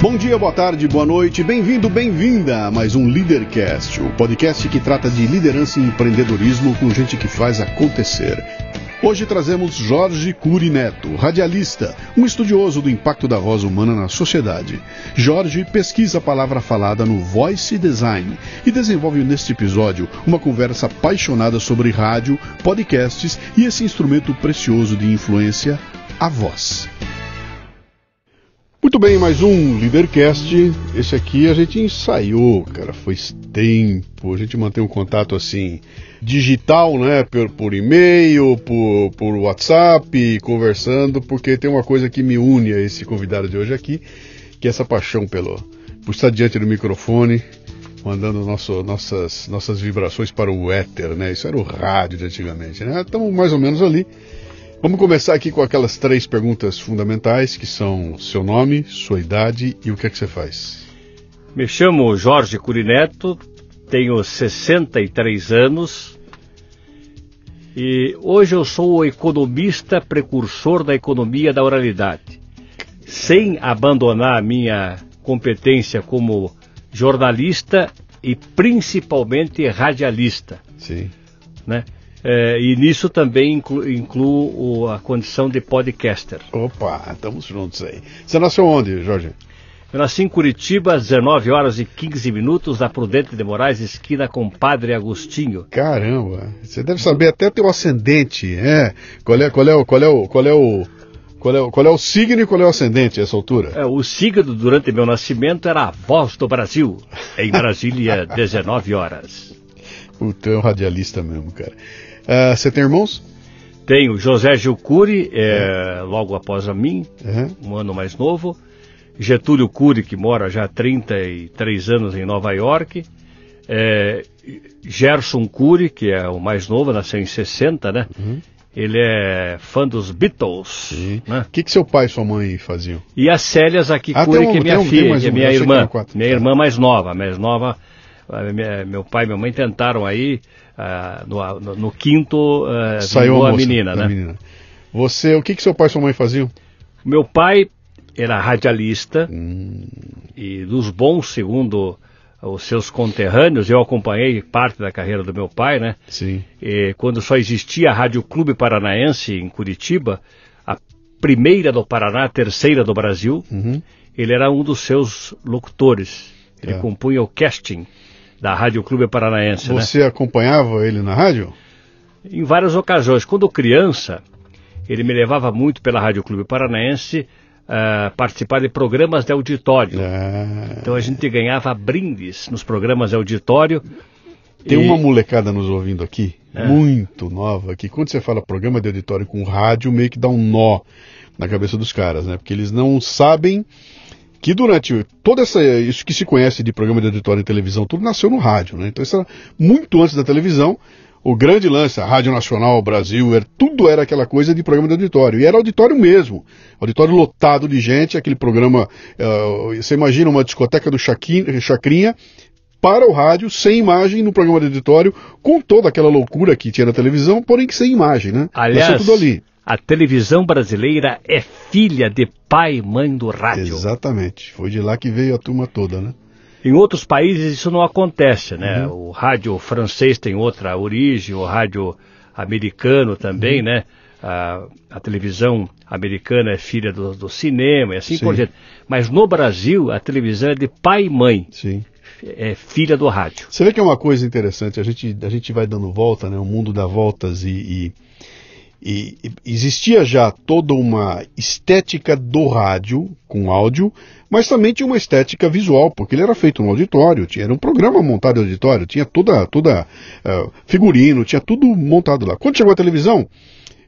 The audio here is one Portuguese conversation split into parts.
Bom dia, boa tarde, boa noite, bem-vindo, bem-vinda a mais um Leadercast, o podcast que trata de liderança e empreendedorismo com gente que faz acontecer. Hoje trazemos Jorge Curi Neto, radialista, um estudioso do impacto da voz humana na sociedade. Jorge pesquisa a palavra falada no Voice Design e desenvolve neste episódio uma conversa apaixonada sobre rádio, podcasts e esse instrumento precioso de influência, a voz. Muito bem, mais um Leadercast. Esse aqui a gente ensaiou, cara, faz tempo. A gente mantém um contato assim digital, né, por, por e-mail, por, por WhatsApp, conversando, porque tem uma coisa que me une a esse convidado de hoje aqui, que é essa paixão pelo por estar diante do microfone, mandando nosso, nossas, nossas vibrações para o éter, né? Isso era o rádio de antigamente, né? Estamos mais ou menos ali. Vamos começar aqui com aquelas três perguntas fundamentais, que são seu nome, sua idade e o que é que você faz. Me chamo Jorge Curineto, tenho 63 anos e hoje eu sou o economista precursor da economia da oralidade, sem abandonar a minha competência como jornalista e principalmente radialista. Sim. Né? É, e nisso também incluo, incluo, a condição de podcaster. Opa, estamos juntos aí. Você nasceu onde, Jorge? Eu nasci em Curitiba, às 19 horas e 15 minutos, na Prudente de Moraes, esquina com Padre Agostinho. Caramba, você deve saber até teu ascendente, é? Qual é, qual é, qual é o, qual é o, qual é, qual é o signo e qual é o ascendente a essa altura? É, o signo durante meu nascimento era a voz do Brasil, em Brasília, 19 horas. Puta, é um radialista mesmo, cara. Uh, você tem irmãos? Tenho José Gilcuri, é, logo após a mim, Uhum. um ano mais novo. Getúlio Cury, que mora já há 33 anos em Nova York. É, Gerson Cury, que é o mais novo, nasceu em 60, né? Uhum. Ele é fã dos Beatles. Né? O que, que seu pai e sua mãe faziam? E a Célia Zaki Ah, um- que é minha um- filha, que é minha irmã. Minha irmã mais nova, mais nova. meu pai e minha mãe tentaram aí, ah, no, no- no quinto, ah, Saiu a moça menina, né? menina. Você, o que, que seu pai e sua mãe faziam? Meu pai era radialista Hum, e dos bons, segundo os seus conterrâneos, eu acompanhei parte da carreira do meu pai, né? sim. E quando só existia a Rádio Clube Paranaense em Curitiba, a primeira do Paraná, a terceira do Brasil, Uhum. ele era um dos seus locutores. Ele Tá. compunha o casting da Rádio Clube Paranaense, né? Você acompanhava ele na rádio? Em várias ocasiões. Quando criança, ele me levava muito pela Rádio Clube Paranaense a participar de programas de auditório. Ah, Então a gente ganhava brindes nos programas de auditório. Tem E- uma molecada nos ouvindo aqui, É. muito nova, que quando você fala programa de auditório com rádio, meio que dá um nó na cabeça dos caras, né? Porque eles não sabem que durante toda essa isso que se conhece de programa de auditório e televisão, tudo nasceu no rádio, né? Então isso era muito antes da televisão. O grande lance, a Rádio Nacional, Brasil, era, tudo era aquela coisa de programa de auditório. E era auditório mesmo. Auditório lotado de gente, aquele programa. eh, você imagina uma discoteca do Chaqui- Chacrinha para o rádio, sem imagem, no programa de auditório, com toda aquela loucura que tinha na televisão, porém que sem imagem, né? Aliás, Nasceu tudo ali. A televisão brasileira é filha de pai e mãe do rádio. Exatamente. Foi de lá que veio a turma toda, né? Em outros países isso não acontece, né? Uhum. O rádio francês tem outra origem, o rádio americano Uhum. também, né? A, a televisão americana é filha do, do cinema e assim Sim. por diante. Mas no Brasil, a televisão é de pai e mãe, Sim. é filha do rádio. Você vê que é uma coisa interessante, a gente, a gente vai dando volta, né? O mundo dá voltas e, e, e- existia já toda uma estética do rádio com áudio, mas também tinha uma estética visual, porque ele era feito no auditório, tinha, era um programa montado em auditório, tinha toda, toda eh, figurino, tinha tudo montado lá. Quando chegou a televisão,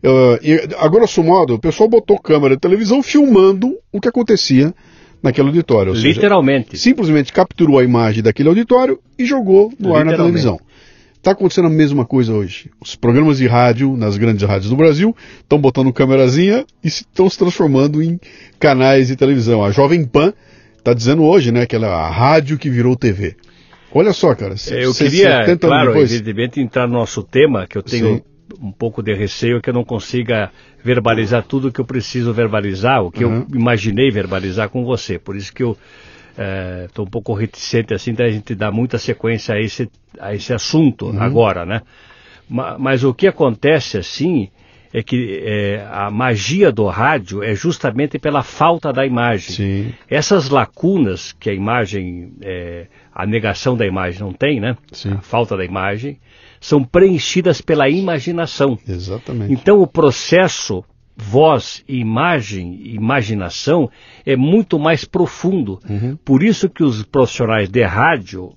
eh, e, a grosso modo, o pessoal botou câmera de televisão filmando o que acontecia naquele auditório. seja, Literalmente. simplesmente capturou a imagem daquele auditório e jogou no ar na televisão. Está acontecendo a mesma coisa hoje. Os programas de rádio, nas grandes rádios do Brasil, estão botando câmerazinha e estão se transformando em canais de televisão. A Jovem Pan está dizendo hoje, né, que ela é a rádio que virou TV. Olha só, cara. Eu se- queria, 70 anos claro, depois, evidentemente, entrar no nosso tema, que eu tenho Sim. um pouco de receio que eu não consiga verbalizar tudo o que eu preciso verbalizar, o que uhum. eu imaginei verbalizar com você. Por isso que eu estou é, um pouco reticente assim da gente dar muita sequência a esse, a esse assunto uhum. agora, né? Mas, mas, o que acontece assim é que é, a magia do rádio é justamente pela falta da imagem. Sim. Essas lacunas que a imagem, é, a negação da imagem não tem, né? Sim. A falta da imagem, são preenchidas pela imaginação. Exatamente. Então o processo voz, imagem, imaginação é muito mais profundo. Uhum. Por isso que os profissionais de rádio,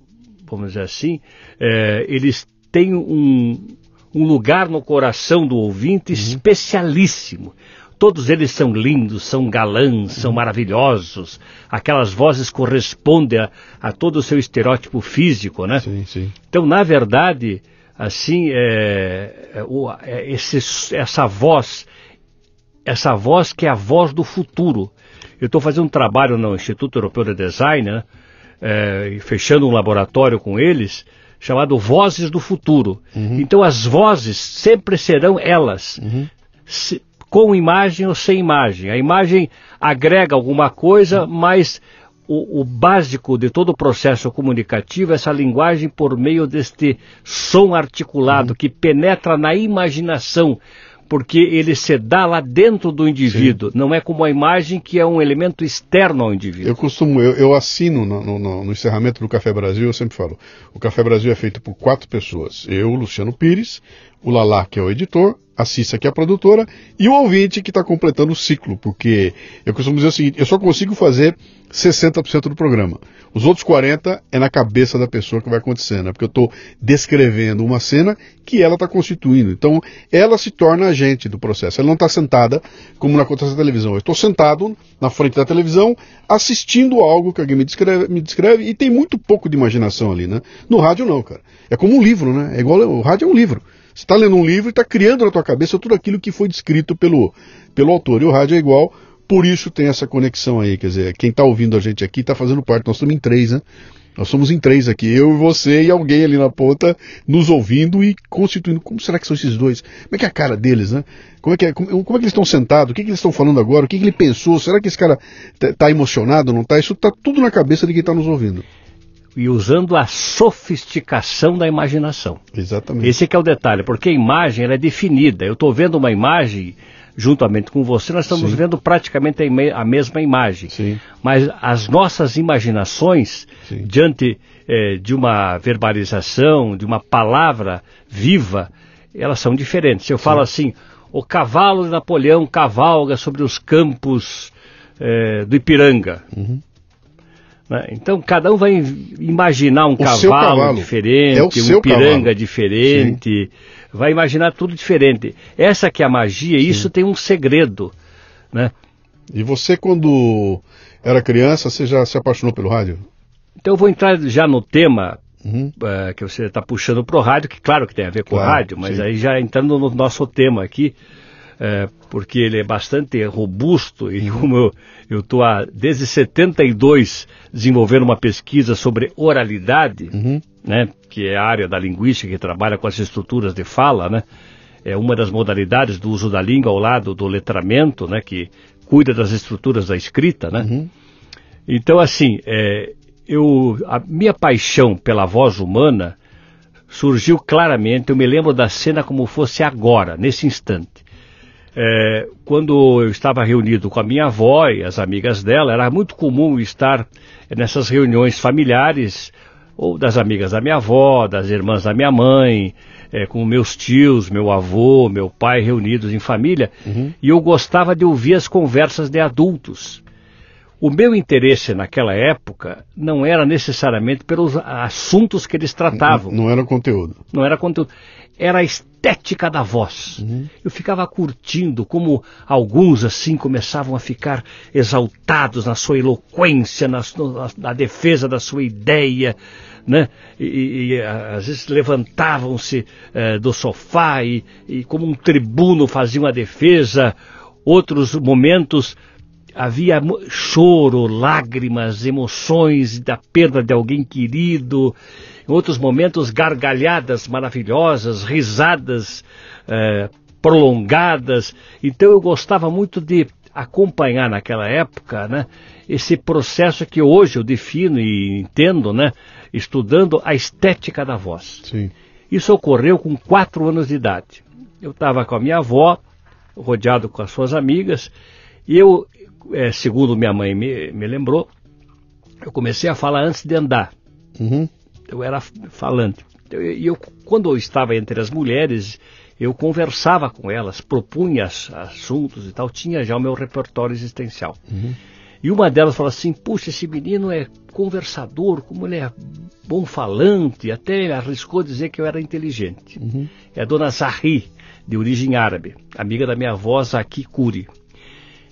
vamos dizer assim, é, eles têm um, um lugar no coração do ouvinte uhum. especialíssimo. Todos eles são lindos, são galãs, são uhum. maravilhosos. Aquelas vozes correspondem a, a, todo o seu estereótipo físico, né? Sim, sim. Então, na verdade, assim, é, é, é, esse, essa voz, essa voz que é a voz do futuro. Eu estou fazendo um trabalho no Instituto Europeu de Design, né? é, fechando um laboratório com eles, chamado Vozes do Futuro. Uhum. Então as vozes sempre serão elas, uhum. se, com imagem ou sem imagem. A imagem agrega alguma coisa, mas o, o, básico de todo o processo comunicativo é essa linguagem por meio deste som articulado uhum. que penetra na imaginação porque ele se dá lá dentro do indivíduo, Sim. não é como a imagem que é um elemento externo ao indivíduo. Eu costumo, eu, eu assino no, no, no, encerramento do Café Brasil, eu sempre falo, o Café Brasil é feito por quatro pessoas, eu, Luciano Pires, o Lalá, que é o editor, a Cissa, que é a produtora, e o ouvinte que está completando o ciclo, porque eu costumo dizer o seguinte, eu só consigo fazer 60% do programa. Os outros 40% é na cabeça da pessoa que vai acontecendo, é porque eu estou descrevendo uma cena que ela está constituindo. Então, ela se torna agente do processo. Ela não está sentada como na acontece na televisão. Eu estou sentado na frente da televisão, assistindo algo que alguém me descreve, me descreve, e tem muito pouco de imaginação ali, né? No rádio não, cara. É como um livro, né? É igual, o rádio é um livro. Você está lendo um livro e está criando na tua cabeça tudo aquilo que foi descrito pelo, pelo autor. E o rádio é igual, por isso tem essa conexão aí. Quer dizer, quem está ouvindo a gente aqui está fazendo parte. Nós estamos em três, né? Nós somos em três aqui, eu e você e alguém ali na ponta nos ouvindo e constituindo. Como será que são esses dois? Como é que é a cara deles, né? Como é que, é, como, como é que eles estão sentados? O que, é que eles estão falando agora? O que, é que ele pensou? Será que esse cara está emocionado? Não está? Isso está tudo na cabeça de quem está nos ouvindo e usando a sofisticação da imaginação. Exatamente. Esse é o detalhe, porque a imagem é definida. Eu estou vendo uma imagem juntamente com você, nós estamos Sim. vendo praticamente a mesma imagem. Sim. Mas as nossas imaginações, Sim. diante eh, de uma verbalização, de uma palavra viva, elas são diferentes. Eu falo assim, o cavalo de Napoleão cavalga sobre os campos eh, do Ipiranga. Uhum. Né? Então cada um vai imaginar um cavalo, cavalo, diferente, é um piranga diferente, Sim. vai imaginar tudo diferente. Essa que é a magia, Sim. isso tem um segredo, né? E você quando era criança, você já se apaixonou pelo rádio? Então eu vou entrar já no tema uhum. uh, que você está puxando para o rádio, que claro que tem a ver com claro, o rádio, mas sim. aí já entrando no nosso tema aqui, é, porque ele é bastante robusto e como eu estou desde 72 desenvolvendo uma pesquisa sobre oralidade, uhum. né, que é a área da linguística que trabalha com as estruturas de fala, né, é uma das modalidades do uso da língua ao lado do letramento, né, que cuida das estruturas da escrita, né. Uhum. Então, assim, é, eu, a minha paixão pela voz humana surgiu claramente, eu me lembro da cena como fosse agora, nesse instante. É, quando eu estava reunido com a minha avó e as amigas dela, era muito comum estar nessas reuniões familiares, ou das amigas da minha avó, das irmãs da minha mãe, é, com meus tios, meu avô, meu pai reunidos em família, uhum. e eu gostava de ouvir as conversas de adultos. O meu interesse naquela época não era necessariamente pelos assuntos que eles tratavam. Não, não era conteúdo. Não era conteúdo. Era a estética da voz. Uhum. Eu ficava curtindo como alguns assim começavam a ficar exaltados na sua eloquência, na, na, na defesa da sua ideia, né? E, e, às vezes levantavam-se eh, do sofá e, e como um tribuno faziam a defesa. Outros momentos havia choro, lágrimas, emoções da perda de alguém querido, em outros momentos gargalhadas maravilhosas, risadas eh, prolongadas. Então eu gostava muito de acompanhar naquela época, né, esse processo que hoje eu defino e entendo, né, estudando a estética da voz. Sim. Isso ocorreu com quatro anos de idade. Eu estava com a minha avó, rodeado com as suas amigas, e eu, é, segundo minha mãe me, me, lembrou, eu comecei a falar antes de andar. Uhum. Eu era falante. E eu, quando eu estava entre as mulheres, eu conversava com elas, propunha assuntos e tal, tinha já o meu repertório existencial. Uhum. E uma delas falou assim: Puxa, esse menino é conversador, como ele é bom falante, até arriscou dizer que eu era inteligente. Uhum. É a dona Zahri, de origem árabe, amiga da minha avó Zaki Kuri.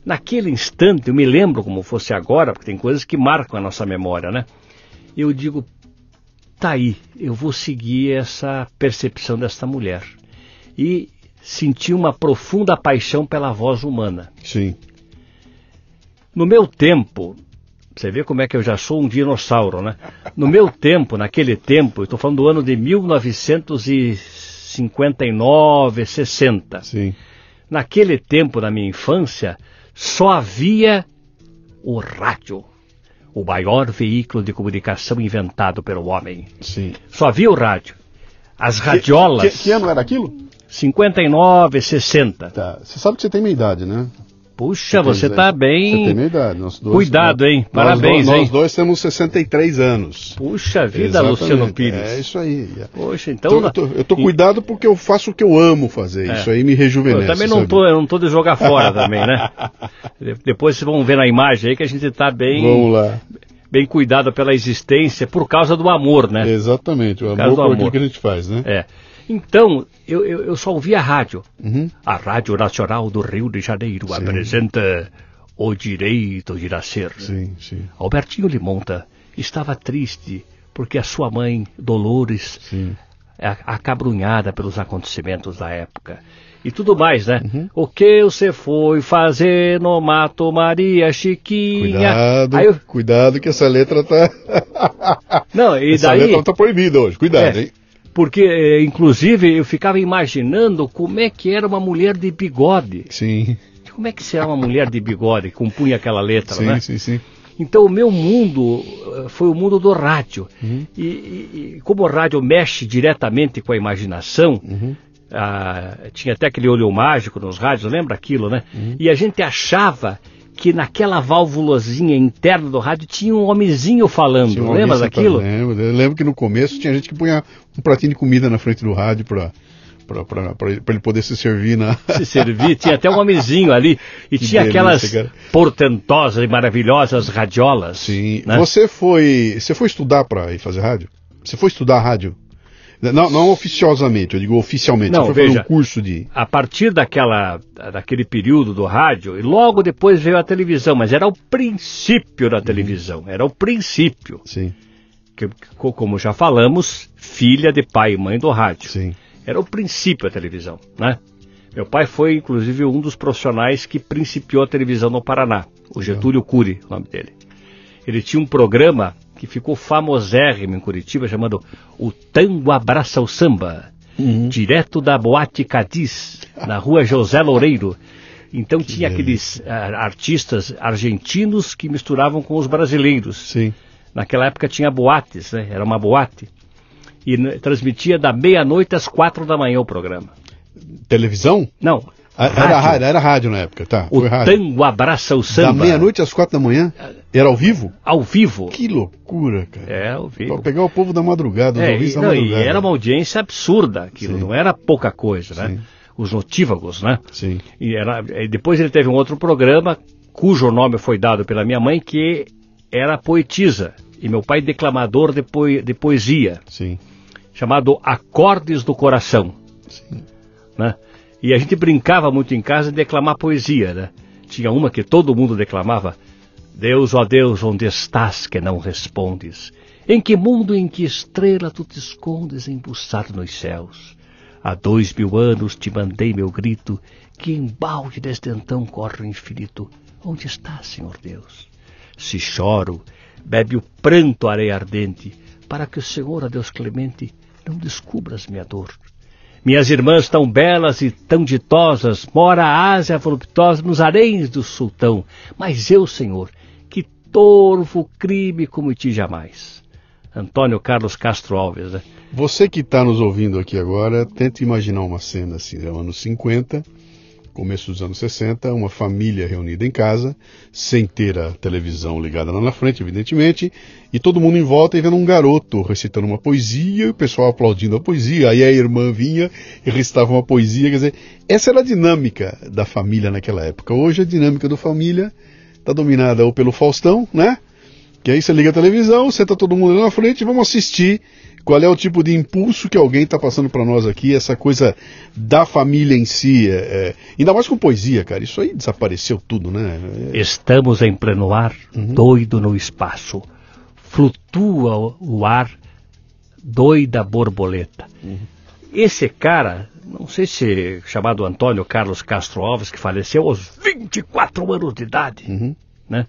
Naquele instante, eu me lembro como fosse agora, porque tem coisas que marcam a nossa memória, né? Eu digo, tá aí, eu vou seguir essa percepção desta mulher. E senti uma profunda paixão pela voz humana. Sim. No meu tempo, você vê como é que eu já sou um dinossauro, né? No meu tempo, naquele tempo, estou falando do ano de 1959, 60. Sim. Naquele tempo, na minha infância, só havia o rádio, o maior veículo de comunicação inventado pelo homem. Sim. Só havia o rádio. As radiolas. Que, que, que ano era aquilo? 59, 60. Tá. Você sabe que você tem minha idade, né? Puxa, você está bem. Você tem minha idade. Nós dois, Cuidado, hein? Parabéns, nós, hein? Nós dois temos 63 anos. Puxa vida, Exatamente. Luciano Pires. É isso aí. Poxa, então. eu tô, eu tô cuidado porque eu faço o que eu amo fazer. É. Isso aí me rejuvenesce. Eu também não sabe? tô, eu não tô de jogar fora também, né? De- Depois vocês vão ver na imagem aí que a gente está bem, Vamos lá. bem cuidado pela existência por causa do amor, né? Exatamente. O amor por amor. aquilo que a gente faz, né? É. Então, eu, eu, eu só ouvia a rádio. Uhum. A Rádio Nacional do Rio de Janeiro Sim. apresenta O Direito de Nascer. Sim, sim. Albertinho Limonta estava triste porque a sua mãe, Dolores, Sim. é acabrunhada pelos acontecimentos da época. E tudo mais, né? Uhum. O que você foi fazer no Mato Maria Chiquinha? Cuidado, eu- cuidado que essa letra tá. Não, e essa daí, letra tá proibida hoje. Cuidado, É. hein? Porque eh, inclusive eu ficava imaginando como é que era uma mulher de bigode. Sim, Como é que será uma mulher de bigode que compunha aquela letra, sim, né? sim, sim. Então o meu mundo eh, foi o mundo do rádio. Uhum. E, e- e como o rádio mexe diretamente com a imaginação, Uhum. ah, tinha até aquele olho mágico nos rádios, lembra aquilo, né? Uhum. E a gente achava que naquela válvulazinha interna do rádio tinha um homenzinho falando. Tinha um lembra daquilo? Lembro. Eu lembro que no começo tinha gente que punha um pratinho de comida na frente do rádio pra, pra ele poder se servir na. Se servir, tinha até um homenzinho ali. E Que tinha delícia, aquelas cara. portentosas e maravilhosas radiolas. Sim. né? Você foi. Você foi estudar pra ir fazer rádio? Você foi estudar rádio? Não, não oficiosamente, eu digo oficialmente. Não, você foi veja. um curso de. a partir daquela, daquele período do rádio, e logo depois veio a televisão, mas era o princípio da televisão, era o princípio, Sim, que, co- como já falamos, filha de pai e mãe do rádio. sim. Era o princípio da televisão, né? Meu pai foi, inclusive, um dos profissionais que principiou a televisão no Paraná, o Getúlio Cury, o nome dele. Ele tinha um programa que ficou famosérrimo em Curitiba, chamado O Tango Abraça o Samba, Uhum. direto da Boate Cadiz, na rua José Loureiro. Então tinha aqueles ah, artistas argentinos que misturavam com os brasileiros. Sim. Naquela época tinha boates, né? Era uma boate. E transmitia da meia-noite às quatro da manhã o programa. Televisão? Não. Ah, Era rádio, era rádio na época, tá. O foi rádio. tango abraça o Da samba. meia-noite às quatro da manhã? Era ao vivo? Ao vivo. Que loucura, cara. É, ao Pra vivo. pegar o povo da madrugada, É, e, da não, e madrugada. era uma audiência absurda aquilo, Sim. não era pouca coisa, né? Sim. Os notívagos, né? Sim. E, era, e depois ele teve um outro programa, cujo nome foi dado pela minha mãe, que era poetisa. E meu pai declamador de, poe- de poesia, Sim. chamado Acordes do Coração. Sim. né? E a gente brincava muito em casa de declamar poesia, né? Tinha uma que todo mundo declamava: Deus, ó Deus, onde estás que não respondes? Em que mundo, em que estrela tu te escondes embuçado nos céus? Há dois mil anos te mandei meu grito, que embalde desde então corre o infinito. Onde está, Senhor Deus? Se choro, bebe o pranto areia ardente, para que o Senhor, a Deus clemente, não descubras minha dor. Minhas irmãs tão belas e tão ditosas, mora a Ásia voluptuosa nos areis do sultão, mas eu, Senhor, que torvo crime cometi jamais. Antônio Carlos Castro Alves, né? Você que está nos ouvindo aqui agora, tente imaginar uma cena assim, é anos 50, começo dos anos 60, uma família reunida em casa, sem ter a televisão ligada lá na frente, evidentemente, e todo mundo em volta e vendo um garoto recitando uma poesia, e o pessoal aplaudindo a poesia, aí a irmã vinha e recitava uma poesia, quer dizer, essa era a dinâmica da família naquela época. Hoje a dinâmica da família está dominada ou pelo Faustão, né? Que aí você liga a televisão, senta todo mundo lá na frente e vamos assistir qual é o tipo de impulso que alguém está passando para nós aqui, essa coisa da família em si. É, é, ainda mais com poesia, cara. Isso aí desapareceu tudo, né? É... Estamos em pleno ar, uhum. doido no espaço. Flutua o ar, doida borboleta. Uhum. Esse cara, não sei se chamado Antônio Carlos Castro Alves, que faleceu aos 24 anos de idade, uhum. né?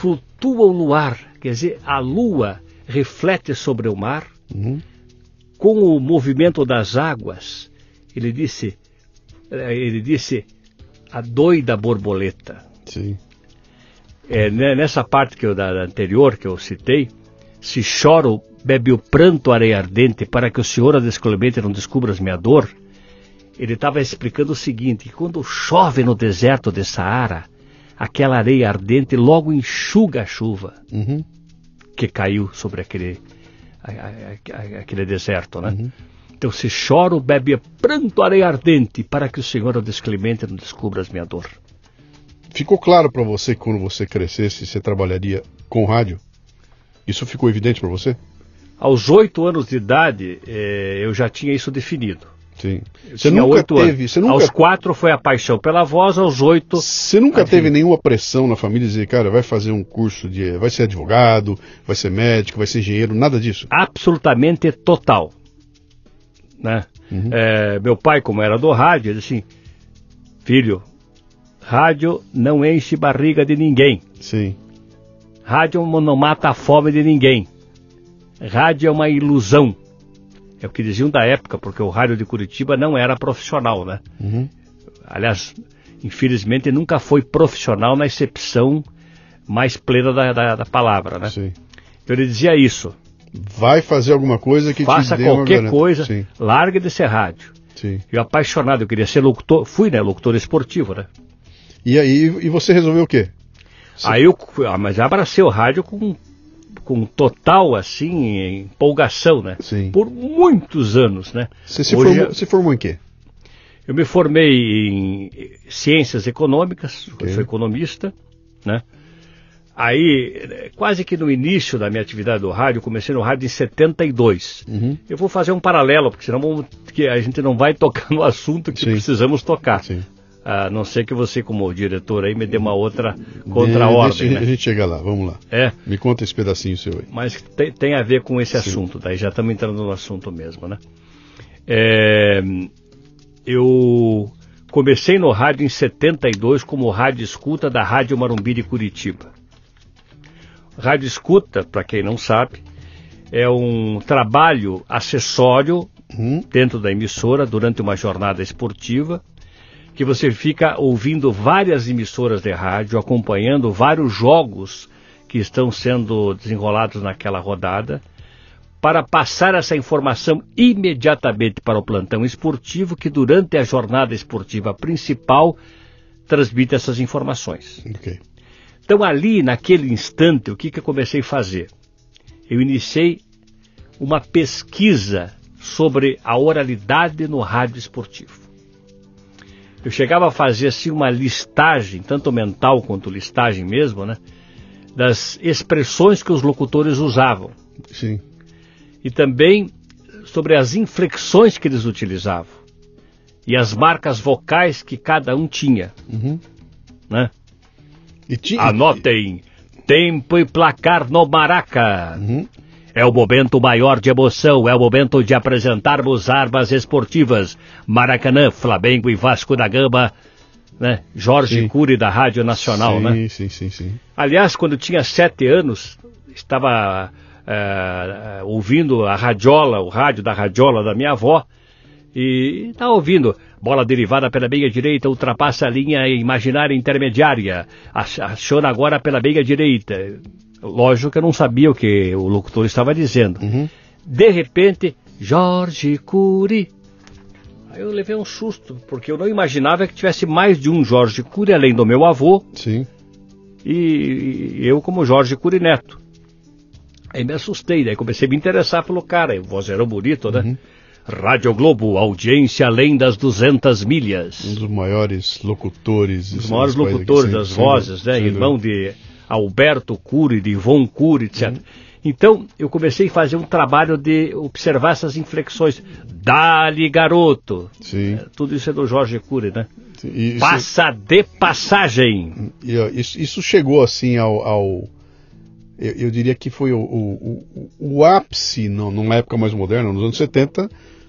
flutuam no ar, quer dizer, a lua reflete sobre o mar, uhum. com o movimento das águas, ele disse, eh, ele disse a doida borboleta. Sim. É, né, nessa parte que eu, da, da anterior que eu citei, se choro, bebe o pranto areia ardente para que o Senhor a desclemente não descubra minha dor. Ele estava explicando o seguinte: que quando chove no deserto de Saara, aquela areia ardente logo enxuga a chuva uhum. Que caiu sobre aquele, a, a, a, aquele deserto, né? Uhum. Então, se choro, bebe pranto areia ardente, para que o Senhor, o desclemente, não descubra as minha dor. Ficou claro para você que quando você crescesse, você trabalharia com rádio? Isso ficou evidente para você? Aos oito anos de idade, eh, eu já tinha isso definido. Sim. Você nunca teve. Você nunca... Aos quatro foi a paixão pela voz, aos oito. Você nunca teve nenhuma pressão na família dizer, cara, vai fazer um curso de. vai ser advogado, vai ser médico, vai ser engenheiro, nada disso? Absolutamente total. Né? Uhum. É, meu pai, como era do rádio, ele assim: filho, rádio não enche barriga de ninguém. Sim. Rádio não mata a fome de ninguém. Rádio é uma ilusão. É o que diziam da época, porque o rádio de Curitiba não era profissional, né? Uhum. Aliás, infelizmente nunca foi profissional na excepção mais plena da, da, da palavra, né? Sim. Então ele dizia isso. Vai fazer alguma coisa que Faça te dê qualquer coisa, Sim. largue de ser rádio. Sim. Eu apaixonado, eu queria ser locutor, fui, né, locutor esportivo, né? E aí, e você resolveu o quê? Você... Aí eu, ah, mas abracei o rádio com com total assim empolgação, né? Sim. Por muitos anos, né? Você se, Hoje, formou, se formou em quê? Eu me formei em ciências econômicas, okay. eu sou economista, né? Aí, quase que no início da minha atividade do rádio, comecei no rádio em 72. Uhum. Eu vou fazer um paralelo, porque senão vamos, que a gente não vai tocar no assunto que Sim. precisamos tocar. Sim. A não ser que você, como diretor, aí me dê uma outra contra-ordem. Né? A gente chega lá, vamos lá. É. Me conta esse pedacinho seu aí. Mas tem, tem a ver com esse Sim. assunto, daí já estamos entrando no assunto mesmo, né? É, eu comecei no rádio em 72 como rádio escuta da Rádio Marumbi de Curitiba. Rádio escuta, para quem não sabe, é um trabalho acessório hum. dentro da emissora durante uma jornada esportiva que você fica ouvindo várias emissoras de rádio, acompanhando vários jogos que estão sendo desenrolados naquela rodada, para passar essa informação imediatamente para o plantão esportivo, que durante a jornada esportiva principal transmite essas informações. Okay. Então, ali, naquele instante, o que, que eu comecei a fazer? Eu iniciei uma pesquisa sobre a oralidade no rádio esportivo eu chegava a fazer assim uma listagem, tanto mental quanto listagem mesmo, né? Das expressões que os locutores usavam. Sim. E também sobre as inflexões que eles utilizavam. E as marcas vocais que cada um tinha. Uhum. Né? E Anotem tempo e placar no Maraca. Uhum. É o momento maior de emoção, é o momento de apresentarmos armas esportivas. Maracanã, Flamengo e Vasco da Gama, né? Jorge sim. Cury da Rádio Nacional, sim, né? Sim, sim, sim, sim. Aliás, quando tinha sete anos, estava uh, ouvindo a radiola, o rádio da radiola da minha avó, e estava ouvindo. Bola derivada pela meia direita, ultrapassa a linha imaginária intermediária. Aciona agora pela meia direita. Lógico que eu não sabia o que o locutor estava dizendo. Uhum. De repente, Jorge Cury. Aí eu levei um susto, porque eu não imaginava que tivesse mais de um Jorge Cury, além do meu avô. Sim. E, e eu como Jorge Cury Neto. Aí me assustei, daí comecei a me interessar pelo cara. O voz era bonito, né? Uhum. Rádio Globo, audiência além das 200 milhas. Um dos maiores locutores. Um dos maiores locutores das vozes, né? Irmão de Alberto Cury, de Von Cury, etc. Uhum. Então, eu comecei a fazer um trabalho de observar essas inflexões. Dali, garoto. Sim. É, tudo isso é do Jorge Cury, né? Isso, Passa de passagem. Isso, chegou, assim, ao... ao eu, eu, diria que foi o, o, o, o ápice, não, numa época mais moderna, nos anos 70,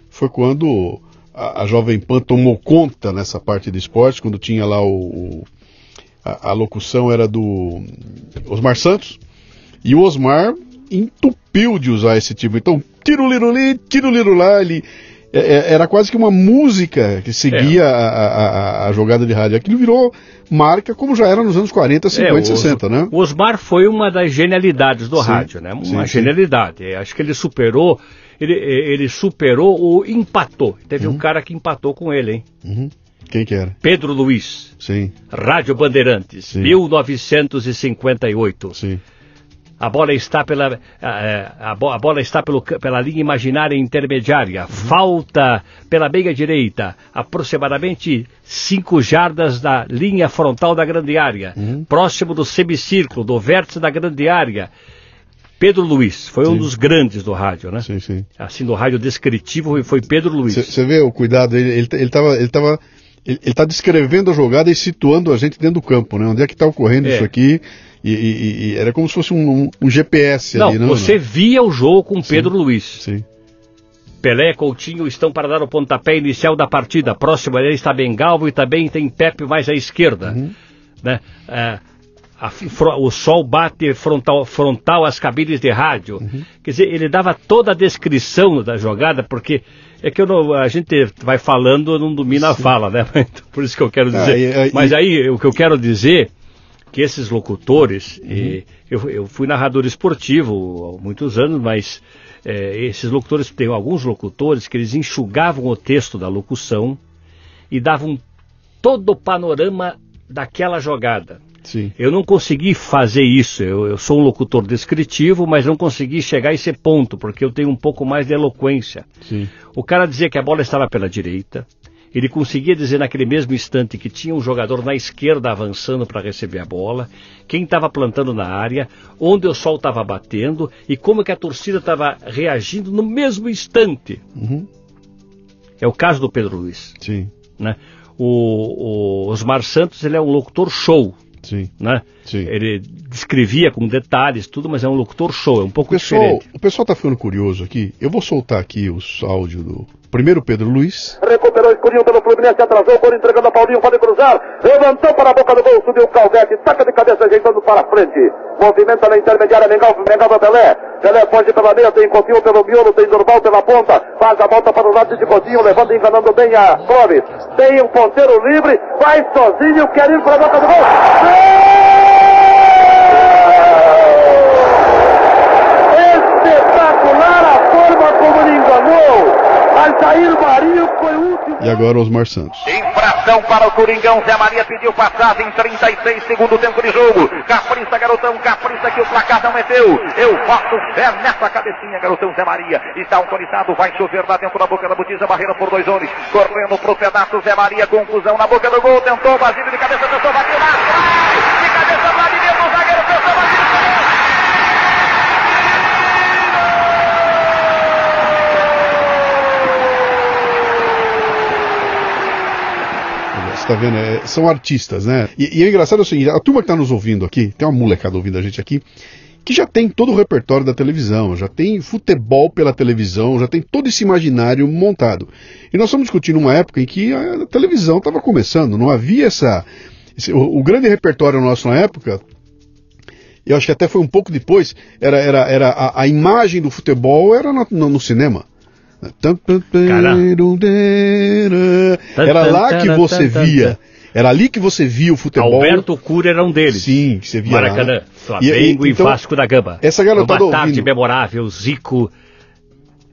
foi quando a, a Jovem Pan tomou conta nessa parte de esporte, quando tinha lá o a, a, locução era do Osmar Santos, e o Osmar entupiu de usar esse tipo. Então, tiro liruli, tiro lirulá, ele é, é, era quase que uma música que seguia é. a, a, a, jogada de rádio. Aquilo virou marca como já era nos anos 40, 50 é, 60, né? O Osmar foi uma das genialidades do sim, rádio, né? Uma sim, genialidade. Sim. Acho que ele superou ele, ele superou ou empatou. Teve uhum. um cara que empatou com ele, hein? Uhum. Quem que era? Pedro Luiz. Sim. Rádio Bandeirantes, Sim. 1958. Sim. A bola está pela a, a, a bola está pelo, pela linha imaginária intermediária. Uhum. Falta pela meia direita, aproximadamente 5 jardas da linha frontal da grande área, uhum. próximo do semicírculo, do vértice da grande área. Pedro Luiz, foi sim. um dos grandes do rádio, né? Sim, sim. Assim, do rádio descritivo foi Pedro Luiz. Você vê o cuidado, ele, ele, ele tava, ele tava ele está descrevendo a jogada e situando a gente dentro do campo, né? Onde é que está ocorrendo é. isso aqui? E, e, e, era como se fosse um, um GPS não, ali, não? Você não? via o jogo com Pedro sim, Luiz. Sim. Pelé e Coutinho estão para dar o pontapé inicial da partida. Próximo a ele está Bengalvo e também tem Pepe mais à esquerda. Uhum. Né? É, a, o sol bate frontal, frontal às cabines de rádio. Uhum. Quer dizer, ele dava toda a descrição da jogada, porque é que não, a gente vai falando, não domina a fala, né? Por isso que eu quero dizer. Ah, e, e, Mas aí, o que eu quero dizer que esses locutores, uhum. e, eu, eu, fui narrador esportivo há muitos anos, mas é, esses locutores, tem alguns locutores que eles enxugavam o texto da locução e davam todo o panorama daquela jogada. Sim. Eu não consegui fazer isso. Eu, eu, sou um locutor descritivo, mas não consegui chegar a esse ponto, porque eu tenho um pouco mais de eloquência. Sim. O cara dizia que a bola estava pela direita. Ele conseguia dizer naquele mesmo instante que tinha um jogador na esquerda avançando para receber a bola, quem estava plantando na área, onde o sol estava batendo e como que a torcida estava reagindo no mesmo instante. Uhum. É o caso do Pedro Luiz. Sim. Né? O, o Osmar Santos ele é um locutor show. Sim. Né? Sim. Ele descrevia com detalhes tudo, mas é um locutor show, é um pouco o pessoal, diferente. O pessoal está ficando curioso aqui. Eu vou soltar aqui os áudios do primeiro Pedro Luiz. Recuperou Escurinho pelo Fluminense, atrasou, por entregando a Paulinho, pode cruzar. Levantou para a boca do gol, subiu o Calvete, saca de cabeça, ajeitando para frente. Movimenta na intermediária, Mengal, Mengal Pelé. Pelé pode pela meia, tem Coutinho pelo miolo, tem Durval pela ponta. Faz a volta para o lado de Coutinho, levando enganando bem a Flores. Tem um ponteiro livre, vai sozinho, quer ir para a boca do gol. Espetacular a forma como ele enganou. Altair Marinho foi último. E agora Osmar Santos. Infração para o Coringão. Zé Maria pediu passagem. 36 segundo tempo de jogo. Capriça, garotão. Capriça que o placar não meteu. Eu boto fé nessa cabecinha, garotão Zé Maria. Está autorizado. Vai chover lá dentro da boca da botija. Barreira por dois homens. Correndo pro pedaço. Zé Maria. Conclusão na boca do gol. Tentou. Basílio de cabeça. Tentou. Bateu lá De cabeça. Vladimir. O zagueiro. Tentou. Basílio. Tá vendo? É, são artistas, né? E, e, é engraçado o seguinte, a turma que tá nos ouvindo aqui, tem uma molecada ouvindo a gente aqui, que já tem todo o repertório da televisão, já tem futebol pela televisão, já tem todo esse imaginário montado. E nós estamos discutindo uma época em que a televisão estava começando, não havia essa. Esse, o, o, grande repertório nosso na época, eu acho que até foi um pouco depois, era, era, era a, a imagem do futebol era no, no, no cinema. Era lá que você via. Era ali que você via o futebol. Alberto Cura era um deles. Sim, você via Maracanã, lá. Flamengo e, e, então, e Vasco da Gama. Essa garotada Uma tarde ouvindo. memorável, Zico,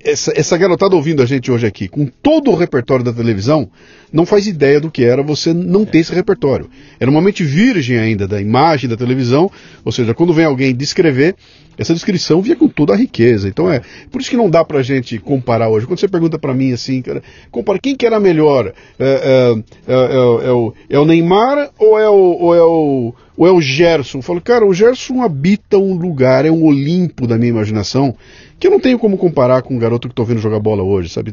essa, essa garotada ouvindo a gente hoje aqui, com todo o repertório da televisão, não faz ideia do que era você não ter esse repertório. Era uma mente virgem ainda da imagem da televisão, ou seja, quando vem alguém descrever, essa descrição via com toda a riqueza. Então é por isso que não dá pra gente comparar hoje. Quando você pergunta para mim assim, cara, compara quem que era melhor? É, é, é, é, o, é o Neymar ou é o, ou é o, ou é o Gerson? Eu falo, cara, o Gerson habita um lugar, é um Olimpo da minha imaginação que eu não tenho como comparar com o garoto que estou vendo jogar bola hoje, sabe?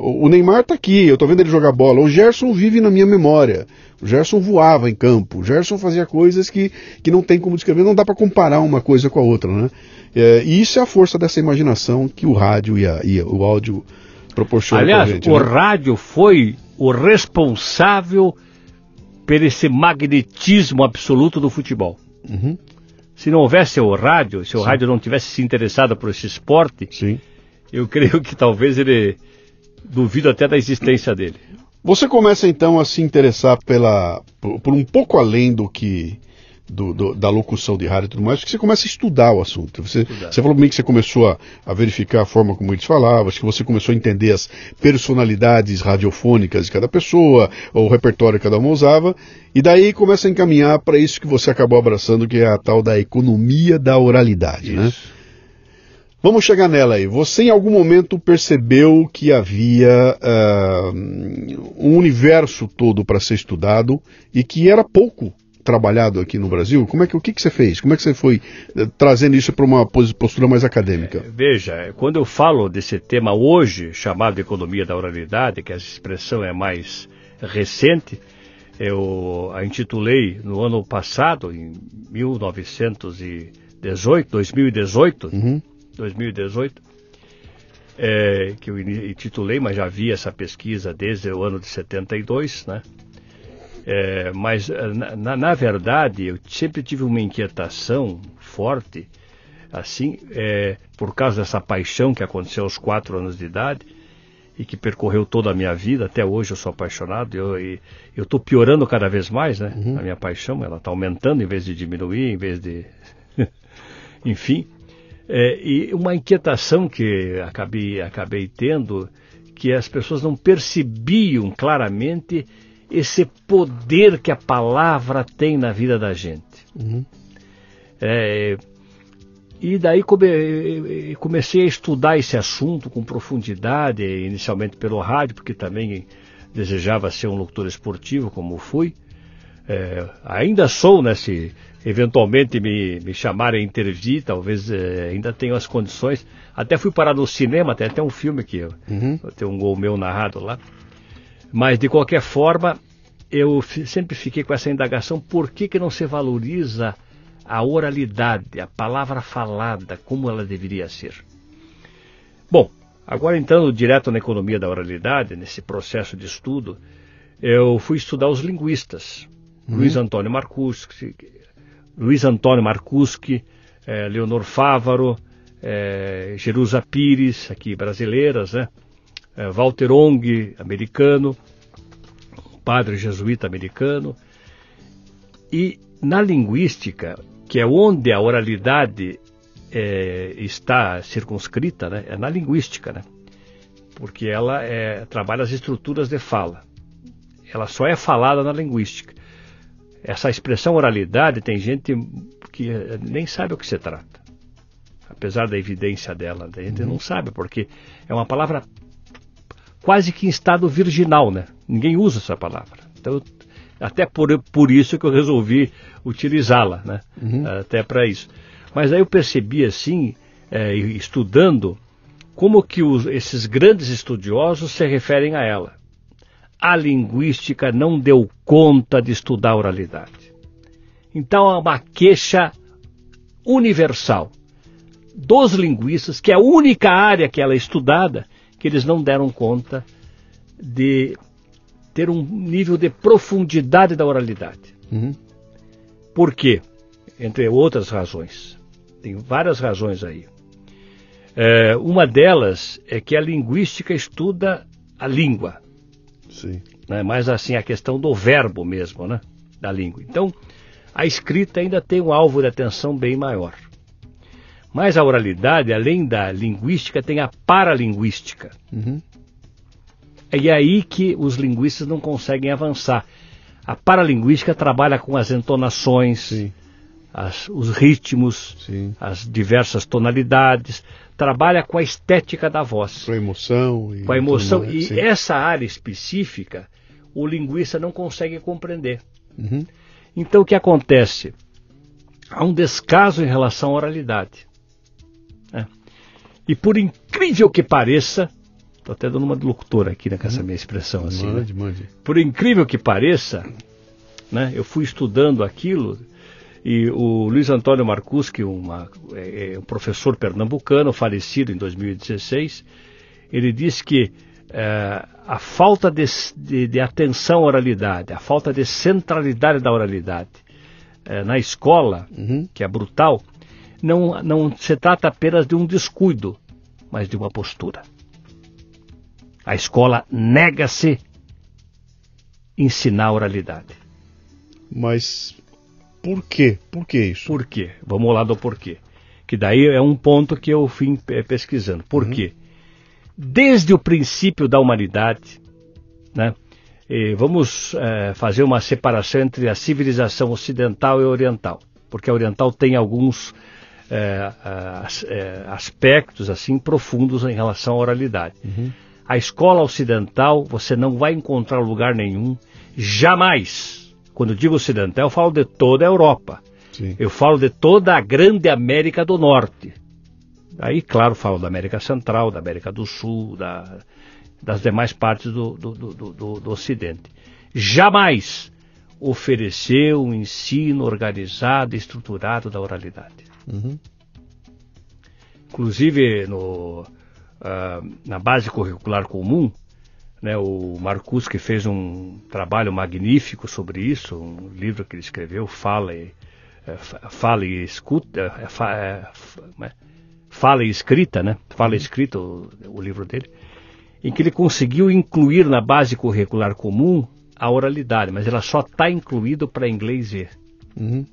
O Neymar está aqui, eu estou vendo ele jogar bola. O Gerson vive na minha memória. O Gerson voava em campo. O Gerson fazia coisas que, que não tem como descrever, não dá para comparar uma coisa com a outra, né? É, e isso é a força dessa imaginação que o rádio e, a, e o áudio proporcionam. Aliás, gente, o né? rádio foi o responsável por esse magnetismo absoluto do futebol. Uhum. Se não houvesse o rádio, se o Sim. rádio não tivesse se interessado por esse esporte, Sim. eu creio que talvez ele duvido até da existência dele. Você começa então a se interessar pela por, por um pouco além do que do, do, da locução de rádio e tudo mais, que você começa a estudar o assunto. Você, você falou para mim que você começou a, a, verificar a forma como eles falavam, que você começou a entender as personalidades radiofônicas de cada pessoa, ou o repertório que cada uma usava, e daí começa a encaminhar para isso que você acabou abraçando, que é a tal da economia da oralidade, né? isso. né? Vamos chegar nela aí. Você em algum momento percebeu que havia uh, um universo todo para ser estudado e que era pouco trabalhado aqui no Brasil? Como é que o que, que você fez? Como é que você foi eh, trazendo isso para uma postura mais acadêmica? É, veja, quando eu falo desse tema hoje, chamado economia da oralidade, que a expressão é mais recente, eu a intitulei no ano passado, em 1918, 2018, uhum. 2018, é, que eu intitulei, mas já vi essa pesquisa desde o ano de 72, né? É, mas, eh, na, na, verdade, eu sempre tive uma inquietação forte, assim, é, por causa dessa paixão que aconteceu aos quatro anos de idade e que percorreu toda a minha vida. Até hoje eu sou apaixonado. Eu estou piorando cada vez mais, né? Uhum. A minha paixão, ela está aumentando em vez de diminuir, em vez de. Enfim. É, e uma inquietação que acabei, acabei tendo, que as pessoas não percebiam claramente esse poder que a palavra tem na vida da gente. Uhum. É, e daí come, comecei a estudar esse assunto com profundidade, inicialmente pelo rádio, porque também desejava ser um locutor esportivo, como fui. É, ainda sou, né? Se eventualmente me, me chamarem a intervir, talvez é, ainda tenho as condições. Até fui parar no cinema, tem até um filme que uhum. tem um gol meu narrado lá. Mas, de qualquer forma, eu sempre fiquei com essa indagação: por que, que não se valoriza a oralidade, a palavra falada, como ela deveria ser? Bom, agora entrando direto na economia da oralidade, nesse processo de estudo, eu fui estudar os linguistas. Uhum. Luiz Antônio Marcuschi, Luiz Antônio Marcuschi, eh, Leonor Fávaro, eh, Jerusa Pires, aqui brasileiras, né? Eh, Walter Ong, americano, padre jesuíta americano. E na linguística, que é onde a oralidade é, está circunscrita, né? é na linguística, né? porque ela é, trabalha as estruturas de fala. Ela só é falada na linguística. Essa expressão oralidade tem gente que nem sabe o que se trata. Apesar da evidência dela, a gente uhum. não sabe, porque é uma palavra quase que em estado virginal, né? Ninguém usa essa palavra. Então, até por, por isso que eu resolvi utilizá-la, né? Uhum. Até para isso. Mas aí eu percebi assim, é, estudando, como que os, esses grandes estudiosos se referem a ela. A linguística não deu conta de estudar a oralidade. Então há uma queixa universal dos linguistas, que é a única área que ela é estudada, que eles não deram conta de ter um nível de profundidade da oralidade. Uhum. Por quê? Entre outras razões. Tem várias razões aí. É, uma delas é que a linguística estuda a língua. Sim. Né? Mas assim, a questão do verbo mesmo, né? Da língua. Então, a escrita ainda tem um alvo de atenção bem maior. Mas a oralidade, além da linguística, tem a paralinguística. Uhum. É aí que os linguistas não conseguem avançar. A paralinguística trabalha com as entonações, as, os ritmos, Sim. as diversas tonalidades, trabalha com a estética da voz. Com a emoção. E com a emoção. E Sim. essa área específica, o linguista não consegue compreender. Uhum. Então o que acontece? Há um descaso em relação à oralidade. Né? E por incrível que pareça, estou até dando uma locutora aqui né, com essa uhum. minha expressão assim. Mande, né? mande. Por incrível que pareça, né, eu fui estudando aquilo e o Luiz Antônio Marcuschi, uma, é, é, um professor pernambucano, falecido em 2016, ele disse que é, a falta de, de, de, atenção à oralidade, a falta de centralidade da oralidade é, na escola, uhum. que é brutal, não, não se trata apenas de um descuido, mas de uma postura. A escola nega-se ensinar a oralidade. Mas por quê? Por que isso? Por quê? Vamos lá do porquê. Que daí é um ponto que eu fui pesquisando. Por uhum. quê? Desde o princípio da humanidade, né, vamos é, fazer uma separação entre a civilização ocidental e oriental, porque a oriental tem alguns é, é, aspectos assim profundos em relação à oralidade. Uhum. A escola ocidental você não vai encontrar lugar nenhum, jamais. Quando digo ocidental, eu falo de toda a Europa. Sim. Eu falo de toda a grande América do Norte. Aí, claro, falo da América Central, da América do Sul, da, das demais partes do, do, do, do Ocidente. Jamais ofereceu um ensino organizado e estruturado da oralidade. Uhum. Inclusive, no, uh, na base curricular comum, né, o Marcus que fez um trabalho magnífico sobre isso, um livro que ele escreveu, Fala e, é, fala e Escuta, é, é, Fala e Escrita, né? Fala e uhum. Escrita, o, o livro dele, em que ele conseguiu incluir na base curricular comum a oralidade, mas ela só está incluída para inglês ver. Uhum.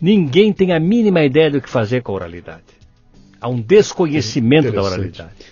Ninguém tem a mínima ideia do que fazer com a oralidade. Há um desconhecimento da oralidade.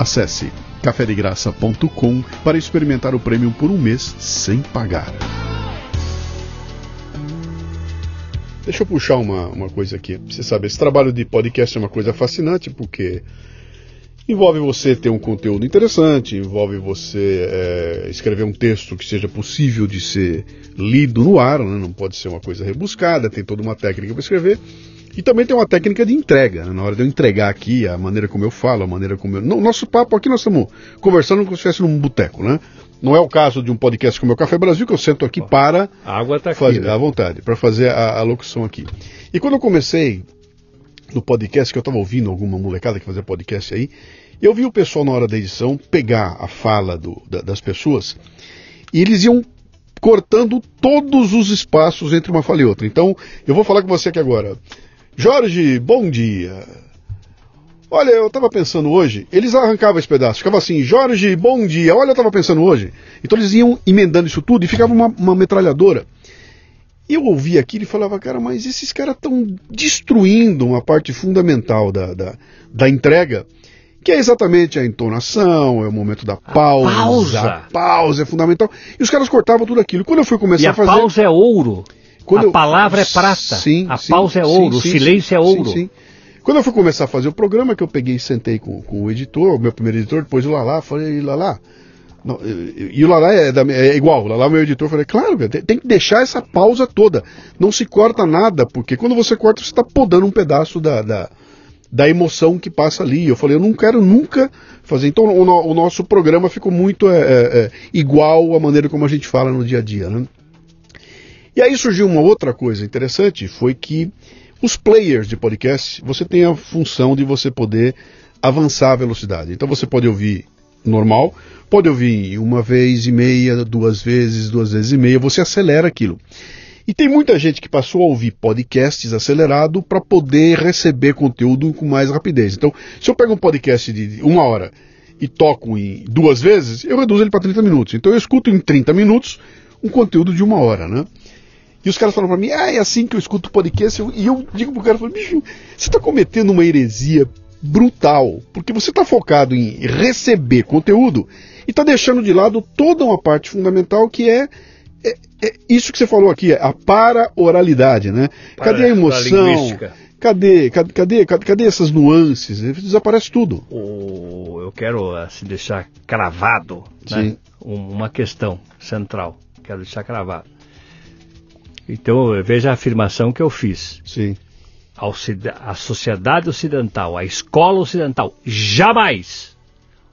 Acesse cafedegraça.com para experimentar o prêmio por um mês sem pagar. Deixa eu puxar uma, uma coisa aqui. Você sabe, esse trabalho de podcast é uma coisa fascinante porque envolve você ter um conteúdo interessante, envolve você é, escrever um texto que seja possível de ser lido no ar, né? não pode ser uma coisa rebuscada, tem toda uma técnica para escrever. E também tem uma técnica de entrega, né? na hora de eu entregar aqui a maneira como eu falo, a maneira como eu. No, nosso papo aqui nós estamos conversando como se estivesse num boteco, né? Não é o caso de um podcast como é o Café Brasil, que eu sento aqui para. A água está aqui. Fazer, né? À vontade, para fazer a, a, locução aqui. E quando eu comecei no podcast, que eu estava ouvindo alguma molecada que fazia podcast aí, eu vi o pessoal na hora da edição pegar a fala do, da, das pessoas e eles iam cortando todos os espaços entre uma fala e outra. Então, eu vou falar com você aqui agora. Jorge, bom dia. Olha, eu estava pensando hoje, eles arrancavam esse pedaço, ficava assim, Jorge, bom dia. Olha, eu estava pensando hoje. Então eles iam emendando isso tudo e ficava uma, uma metralhadora. eu ouvia aquilo e falava, cara, mas esses caras estão destruindo uma parte fundamental da, da, da, entrega, que é exatamente a entonação, é o momento da pausa. A pausa. A pausa é fundamental. E os caras cortavam tudo aquilo. Quando eu fui começar e a fazer. A pausa é ouro. Quando a eu... palavra é prata. Sim, a sim, pausa é ouro, sim, o silêncio é ouro. Quando eu fui começar a fazer o programa, que eu peguei e sentei com, com o editor, o meu primeiro editor, depois o Lalá, falei, Lalá, não, e o Lalá é, da, é, igual, o Lalá é meu editor, falei, claro, tem, tem, que deixar essa pausa toda. Não se corta nada, porque quando você corta, você está podando um pedaço da, da, da, emoção que passa ali. Eu falei, eu não quero nunca fazer. Então o, o nosso programa ficou muito é, é, é, igual à maneira como a gente fala no dia a dia. Né? E aí surgiu uma outra coisa interessante, foi que os players de podcast, você tem a função de você poder avançar a velocidade. Então você pode ouvir normal, pode ouvir uma vez e meia, duas vezes, duas vezes e meia, você acelera aquilo. E tem muita gente que passou a ouvir podcasts acelerado para poder receber conteúdo com mais rapidez. Então, se eu pego um podcast de uma hora e toco em duas vezes, eu reduzo ele para 30 minutos. Então eu escuto em 30 minutos um conteúdo de uma hora, né? E os caras falam para mim, ah, é assim que eu escuto podcast. E eu digo pro cara, bicho, você está cometendo uma heresia brutal, porque você está focado em receber conteúdo e está deixando de lado toda uma parte fundamental que é, é, é isso que você falou aqui, a para-oralidade, né? Para cadê a emoção? Cadê, cadê, cadê, cadê, essas nuances? Desaparece tudo. O, eu quero assim, deixar cravado né, uma questão central. Quero deixar cravado. Então, veja a afirmação que eu fiz. Sim a sociedade ocidental, a escola ocidental, jamais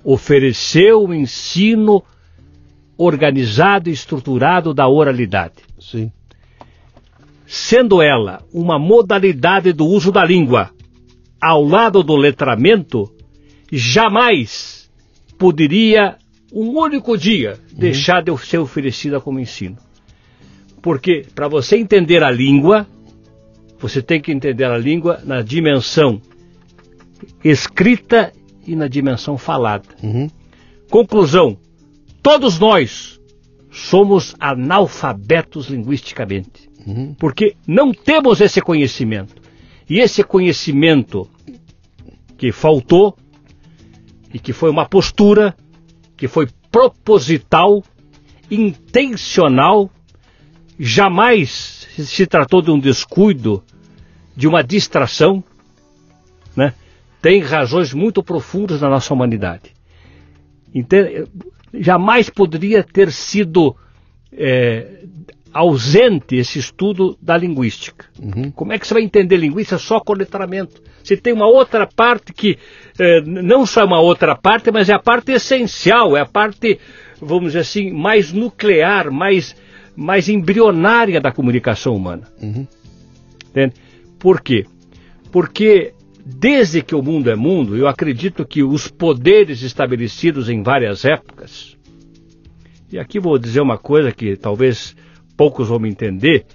ofereceu o um ensino organizado e estruturado da oralidade. Sim. Sendo ela uma modalidade do uso da língua ao lado do letramento, jamais poderia um único dia uhum. deixar de ser oferecida como ensino. Porque para você entender a língua, você tem que entender a língua na dimensão escrita e na dimensão falada. Uhum. Conclusão: todos nós somos analfabetos linguisticamente, uhum. porque não temos esse conhecimento. E esse conhecimento que faltou e que foi uma postura que foi proposital, intencional, jamais se tratou de um descuido, de uma distração, né? tem razões muito profundas na nossa humanidade. Então, jamais poderia ter sido é, ausente esse estudo da linguística. Uhum. Como é que você vai entender linguística só com letramento? Você tem uma outra parte que é, não só é uma outra parte, mas é a parte essencial, é a parte, vamos dizer assim, mais nuclear, mais mais embrionária da comunicação humana. Uhum. Entende? Por quê? Porque desde que o mundo é mundo, eu acredito que os poderes estabelecidos em várias épocas, e aqui vou dizer uma coisa que talvez poucos vão me entender,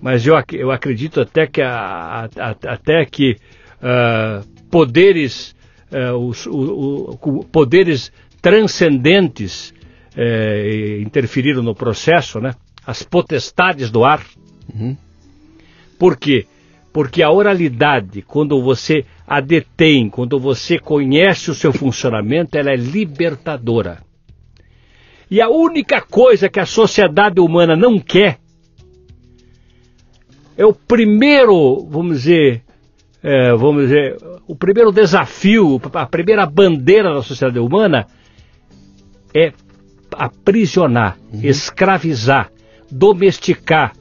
mas eu, eu acredito até que, a, a, até que uh, poderes, uh, os, o, o, poderes transcendentes uh, interferiram no processo, né? As potestades do ar. Uhum. Por quê? Porque a oralidade, quando você a detém, quando você conhece o seu funcionamento, ela é libertadora. E a única coisa que a sociedade humana não quer é o primeiro, vamos dizer, é, vamos dizer, o primeiro desafio, a primeira bandeira da sociedade humana é aprisionar, uhum. escravizar, domesticar,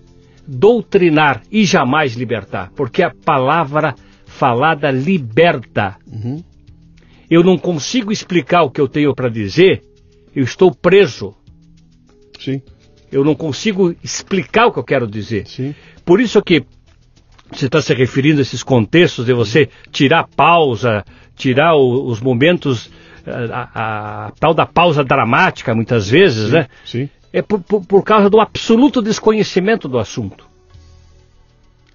doutrinar e jamais libertar, porque a palavra falada liberta. Uhum. Eu não consigo explicar o que eu tenho para dizer, eu estou preso. Sim. Eu não consigo explicar o que eu quero dizer. Sim. Por isso que você está se referindo a esses contextos de você tirar pausa, tirar o, os momentos, a, a, a, tal da pausa dramática, muitas vezes, sim, né? Sim é por, por, por causa do absoluto desconhecimento do assunto.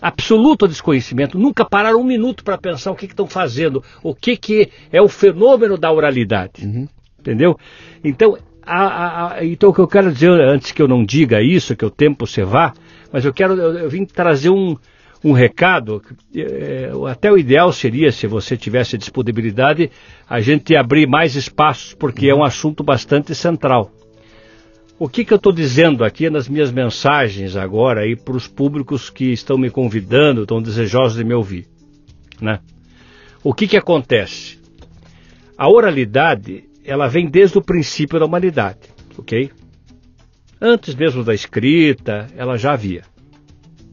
Absoluto desconhecimento. Nunca pararam um minuto para pensar o que estão fazendo, o que, que é o fenômeno da oralidade. Uhum. Entendeu? Então, a, a, então, o que eu quero dizer, antes que eu não diga isso, que o tempo se vá, Mas eu quero, eu, eu vim trazer um, um recado. É, até o ideal seria, se você tivesse disponibilidade, a gente abrir mais espaços, porque é um assunto bastante central. O que, que eu estou dizendo aqui nas minhas mensagens agora aí para os públicos que estão me convidando, estão desejosos de me ouvir, né? O que que acontece? A oralidade, ela vem desde o princípio da humanidade, ok? Antes mesmo da escrita, ela já havia.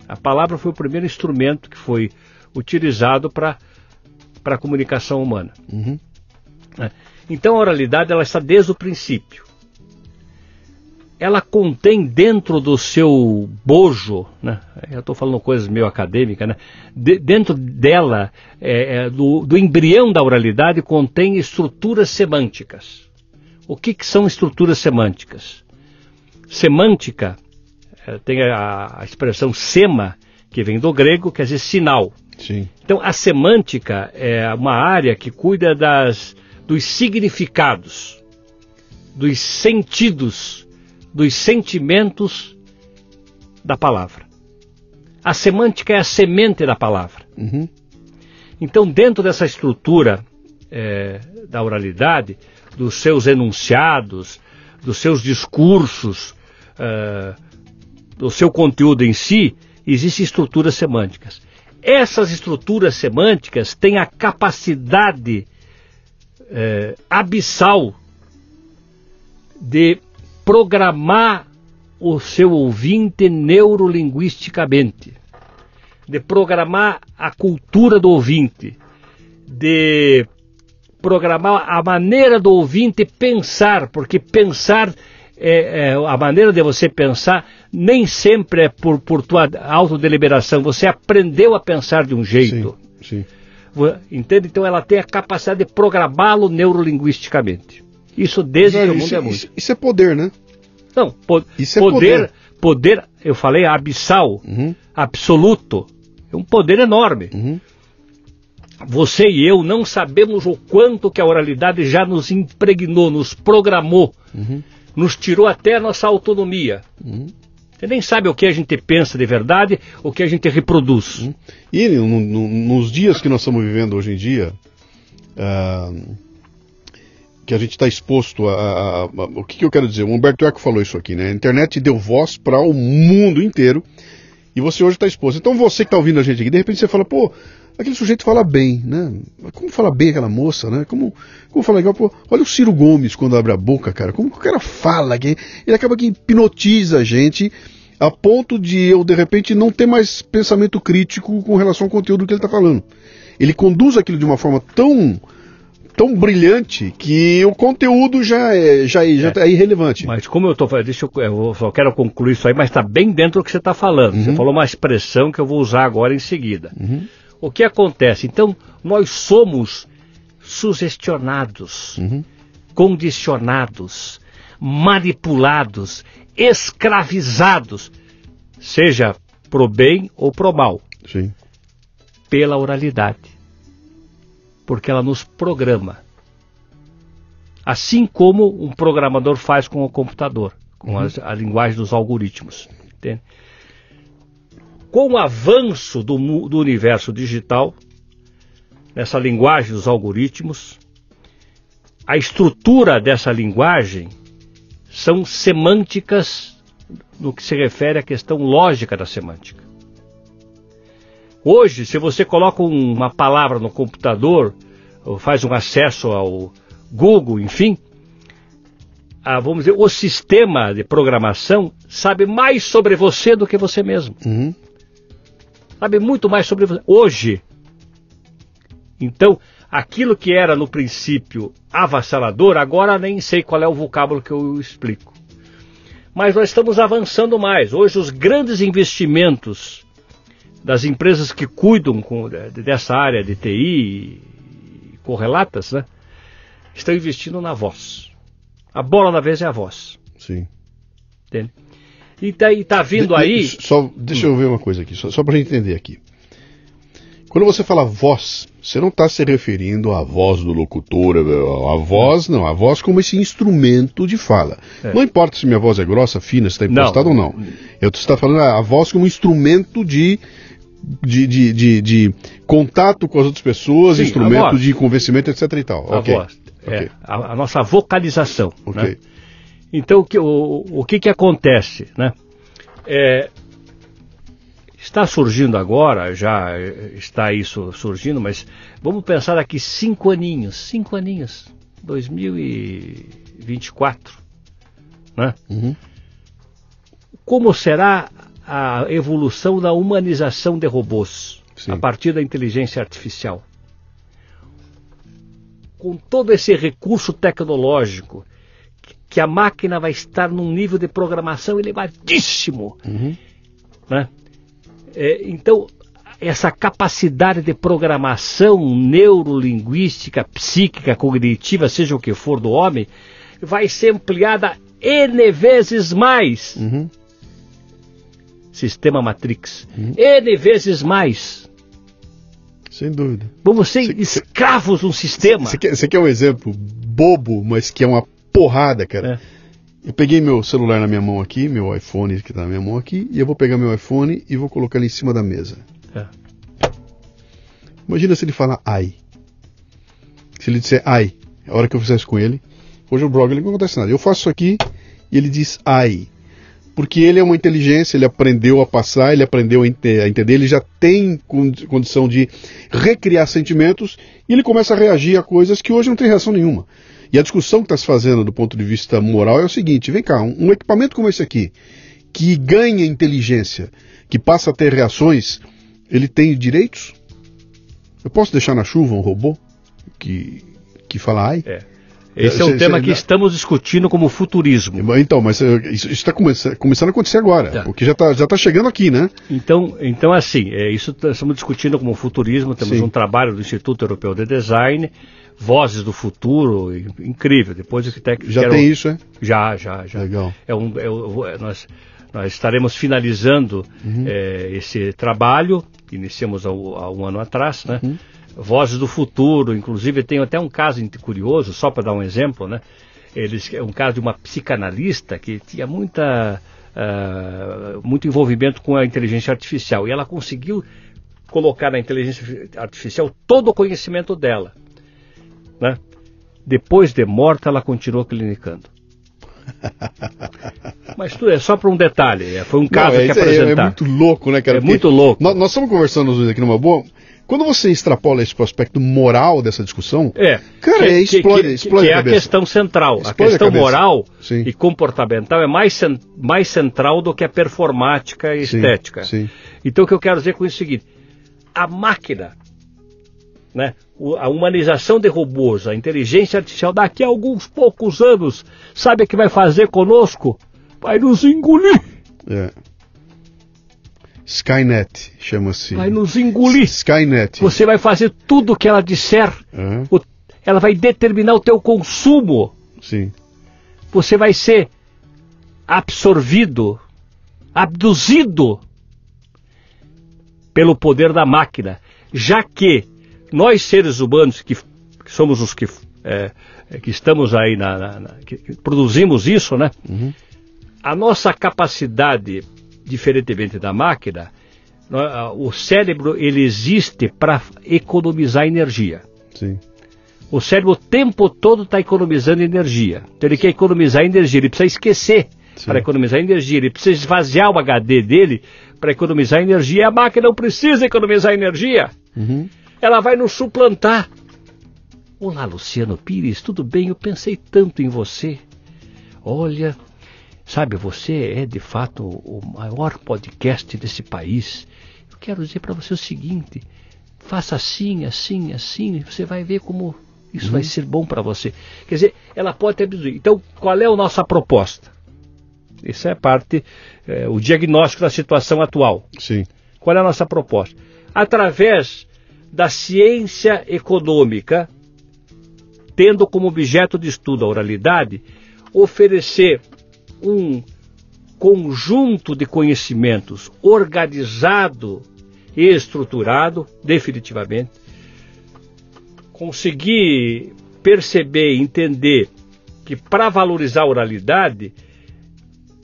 A palavra foi o primeiro instrumento que foi utilizado para a comunicação humana. Uhum. É. Então a oralidade ela está desde o princípio. Ela contém dentro do seu bojo, né? eu estou falando coisas meio acadêmicas, né? De, dentro dela, é, é, do, do, embrião da oralidade, contém estruturas semânticas. O que, que são estruturas semânticas? Semântica é, tem a, a, expressão sema, que vem do grego, quer dizer sinal. Sim. Então, a semântica é uma área que cuida das, dos significados, dos sentidos, dos sentimentos da palavra. A semântica é a semente da palavra. Uhum. Então, dentro dessa estrutura é, da oralidade, dos seus enunciados, dos seus discursos, uh, do seu conteúdo em si, existem estruturas semânticas. Essas estruturas semânticas têm a capacidade é, abissal de programar o seu ouvinte neurolinguisticamente, de programar a cultura do ouvinte, de programar a maneira do ouvinte pensar, porque pensar é, é, a maneira de você pensar nem sempre é por, por tua autodeliberação. Você aprendeu a pensar de um jeito. Sim, sim. Entende? Então ela tem a capacidade de programá-lo neurolinguisticamente. Isso desde que o mundo isso, é mundo. Isso, isso, é poder, né? Não, po isso poder, é poder, poder, eu falei abissal, uhum. absoluto. É um poder enorme. Uhum. Você e eu não sabemos o quanto que a oralidade já nos impregnou, nos programou. Uhum nos tirou até a nossa autonomia. Uhum. Você nem sabe o que a gente pensa de verdade, o que a gente reproduz. Uhum. E no, no, nos dias que nós estamos vivendo hoje em dia, uh, que a gente está exposto a, a, a, O que, que, eu quero dizer? O Humberto Eco falou isso aqui, né? A internet deu voz para o mundo inteiro e você hoje está exposto. Então você que está ouvindo a gente aqui, de repente você fala, pô, aquele sujeito fala bem, né? Como fala bem aquela moça, né? Como, como fala legal, pô, olha o Ciro Gomes quando abre a boca, cara. Como que o cara fala, que ele acaba que hipnotiza a gente a ponto de eu, de repente, não ter mais pensamento crítico com relação ao conteúdo que ele está falando. Ele conduz aquilo de uma forma tão tão brilhante que o conteúdo já é, já, é, já é. é irrelevante. Mas como eu estou falando, deixa eu, eu só quero concluir isso aí, mas está bem dentro do que você está falando. Uhum. Você falou uma expressão que eu vou usar agora em seguida. Uhum. O que acontece? Então, nós somos sugestionados, uhum. condicionados, manipulados, escravizados, seja pro bem ou pro mal, Sim. pela oralidade, porque ela nos programa. Assim como um programador faz com o computador, com uhum. a, a linguagem dos algoritmos. Entende? com o avanço do, do universo digital, nessa linguagem dos algoritmos, a estrutura dessa linguagem são semânticas no que se refere à questão lógica da semântica. Hoje, se você coloca uma palavra no computador, ou faz um acesso ao Google, enfim, a, vamos dizer, o sistema de programação sabe mais sobre você do que você mesmo. Uhum sabe muito mais sobre você. Hoje. Então, aquilo que era no princípio avassalador, agora nem sei qual é o vocábulo que eu explico. Mas nós estamos avançando mais. Hoje, os grandes investimentos das empresas que cuidam com, dessa área de TI correlatas, né, estão investindo na voz. A bola na vez é a voz. Sim. Entende? E tá, e tá vindo de, aí. Só, deixa eu ver uma coisa aqui, só, só para entender aqui. Quando você fala voz, você não está se referindo à voz do locutor, a voz, não, a voz como esse instrumento de fala. É. Não importa se minha voz é grossa, fina, se está impostada ou não. Eu estou falando a voz como instrumento de de, de, de, de, contato com as outras pessoas, Sim, instrumento de convencimento, etc. e tal. A okay. voz. É, okay. a, a, nossa vocalização. Okay. Né? Então, o que, o, o que, que acontece? Né? É, está surgindo agora, já está isso surgindo, mas vamos pensar daqui cinco aninhos, cinco aninhos, 2024, né? Uhum. Como será a evolução da humanização de robôs Sim. a partir da inteligência artificial? Com todo esse recurso tecnológico, que a máquina vai estar num nível de programação elevadíssimo, uhum. né? É, então, essa capacidade de programação neurolinguística, psíquica, cognitiva, seja o que for do homem, vai ser ampliada N vezes mais. Uhum. Sistema Matrix. Uhum. N vezes mais. Sem dúvida. Vamos ser cê, escravos de um sistema. Você quer, quer um exemplo bobo, mas que é uma porrada, cara? É. Eu peguei meu celular na minha mão aqui, meu iPhone que está na minha mão aqui, e eu vou pegar meu iPhone e vou colocar ele em cima da mesa. É. Imagina se ele falar ai. Se ele disser ai, a hora que eu fizer isso com ele, hoje o blog ele não acontece nada. Eu faço isso aqui e ele diz ai. Porque ele é uma inteligência, ele aprendeu a passar, ele aprendeu a, entender, ele já tem condição de recriar sentimentos e ele começa a reagir a coisas que hoje não tem reação nenhuma. E a discussão que está se fazendo do ponto de vista moral é o seguinte: vem cá, um, um equipamento como esse aqui, que ganha inteligência, que passa a ter reações, ele tem direitos? Eu posso deixar na chuva um robô que, que fala ai? É. Esse é um tema que estamos discutindo como futurismo. Então, mas eh, isso está começando a acontecer agora, tá. o que já está já tá chegando aqui, né? Então, então assim, é, isso estamos discutindo como futurismo, temos Sim. um trabalho do Instituto Europeu de Design, Vozes do Futuro, incrível. Depois que já quero... tem isso, é? Já, já, já. Legal. É um, é, é, nós, nós estaremos finalizando uhum. é, esse trabalho, iniciamos há, há, um ano atrás, né? Uhum. Vozes do Futuro, inclusive tem até um caso curioso, só para dar um exemplo, né? Eles, é um caso de uma psicanalista que tinha muita, uh, muito envolvimento com a inteligência artificial e ela conseguiu colocar na inteligência artificial todo o conhecimento dela. Né? Depois de morta, ela continuou clinicando. Mas tudo é só para um detalhe, é, foi um caso Não, é, que apresentar. É, é, muito louco, né, cara? É Porque muito louco. Nós, nós estamos conversando aqui numa boa. Quando você extrapola esse aspecto moral dessa discussão, é, cara, que, é, explode, que, explode que é a, a questão central. Explode a questão a moral sim. e comportamental é mais, mais central do que a performática e estética. Sim. Então o que eu quero dizer com isso é o seguinte: a máquina né, a humanização de robôs, a inteligência artificial, daqui a alguns poucos anos, sabe o que vai fazer conosco? Vai nos engolir. É. Skynet chama-se. Vai nos engolir. Skynet. Você vai fazer tudo o que ela disser. Uhum. O, ela vai determinar o teu consumo. Sim. Você vai ser absorvido, abduzido pelo poder da máquina, já que nós seres humanos que, que somos os que, é, que estamos aí na, na, na que, que produzimos isso, né? Uhum. A nossa capacidade, diferentemente da máquina, o cérebro ele existe para economizar energia. Sim. O cérebro o tempo todo está economizando energia. Então ele quer economizar energia, ele precisa esquecer para economizar energia, ele precisa esvaziar o HD dele para economizar energia. A máquina não precisa economizar energia. Uhum ela vai nos suplantar. Olá, Luciano Pires, tudo bem? Eu pensei tanto em você. Olha, sabe, você é de fato o maior podcast desse país. Eu quero dizer para você o seguinte: faça assim, assim, assim, você vai ver como isso uhum. vai ser bom para você. Quer dizer, ela pode abduzir. Então, qual é a nossa proposta? Isso é parte, é, o diagnóstico da situação atual. Sim. Qual é a nossa proposta? Através da ciência econômica, tendo como objeto de estudo a oralidade, oferecer um conjunto de conhecimentos organizado estruturado, definitivamente. Consegui perceber, entender que para valorizar a oralidade,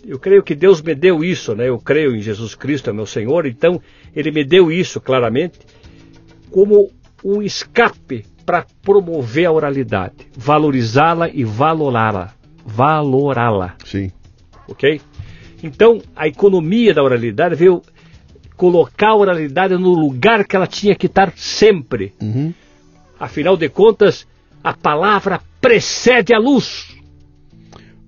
eu creio que Deus me deu isso, né? Eu creio em Jesus Cristo, é meu Senhor, então Ele me deu isso claramente como um escape para promover a oralidade, valorizá-la e valorá-la, valorá-la. Sim. Ok? Então a economia da oralidade veio colocar a oralidade no lugar que ela tinha que estar sempre. Uhum. Afinal de contas, a palavra precede a luz.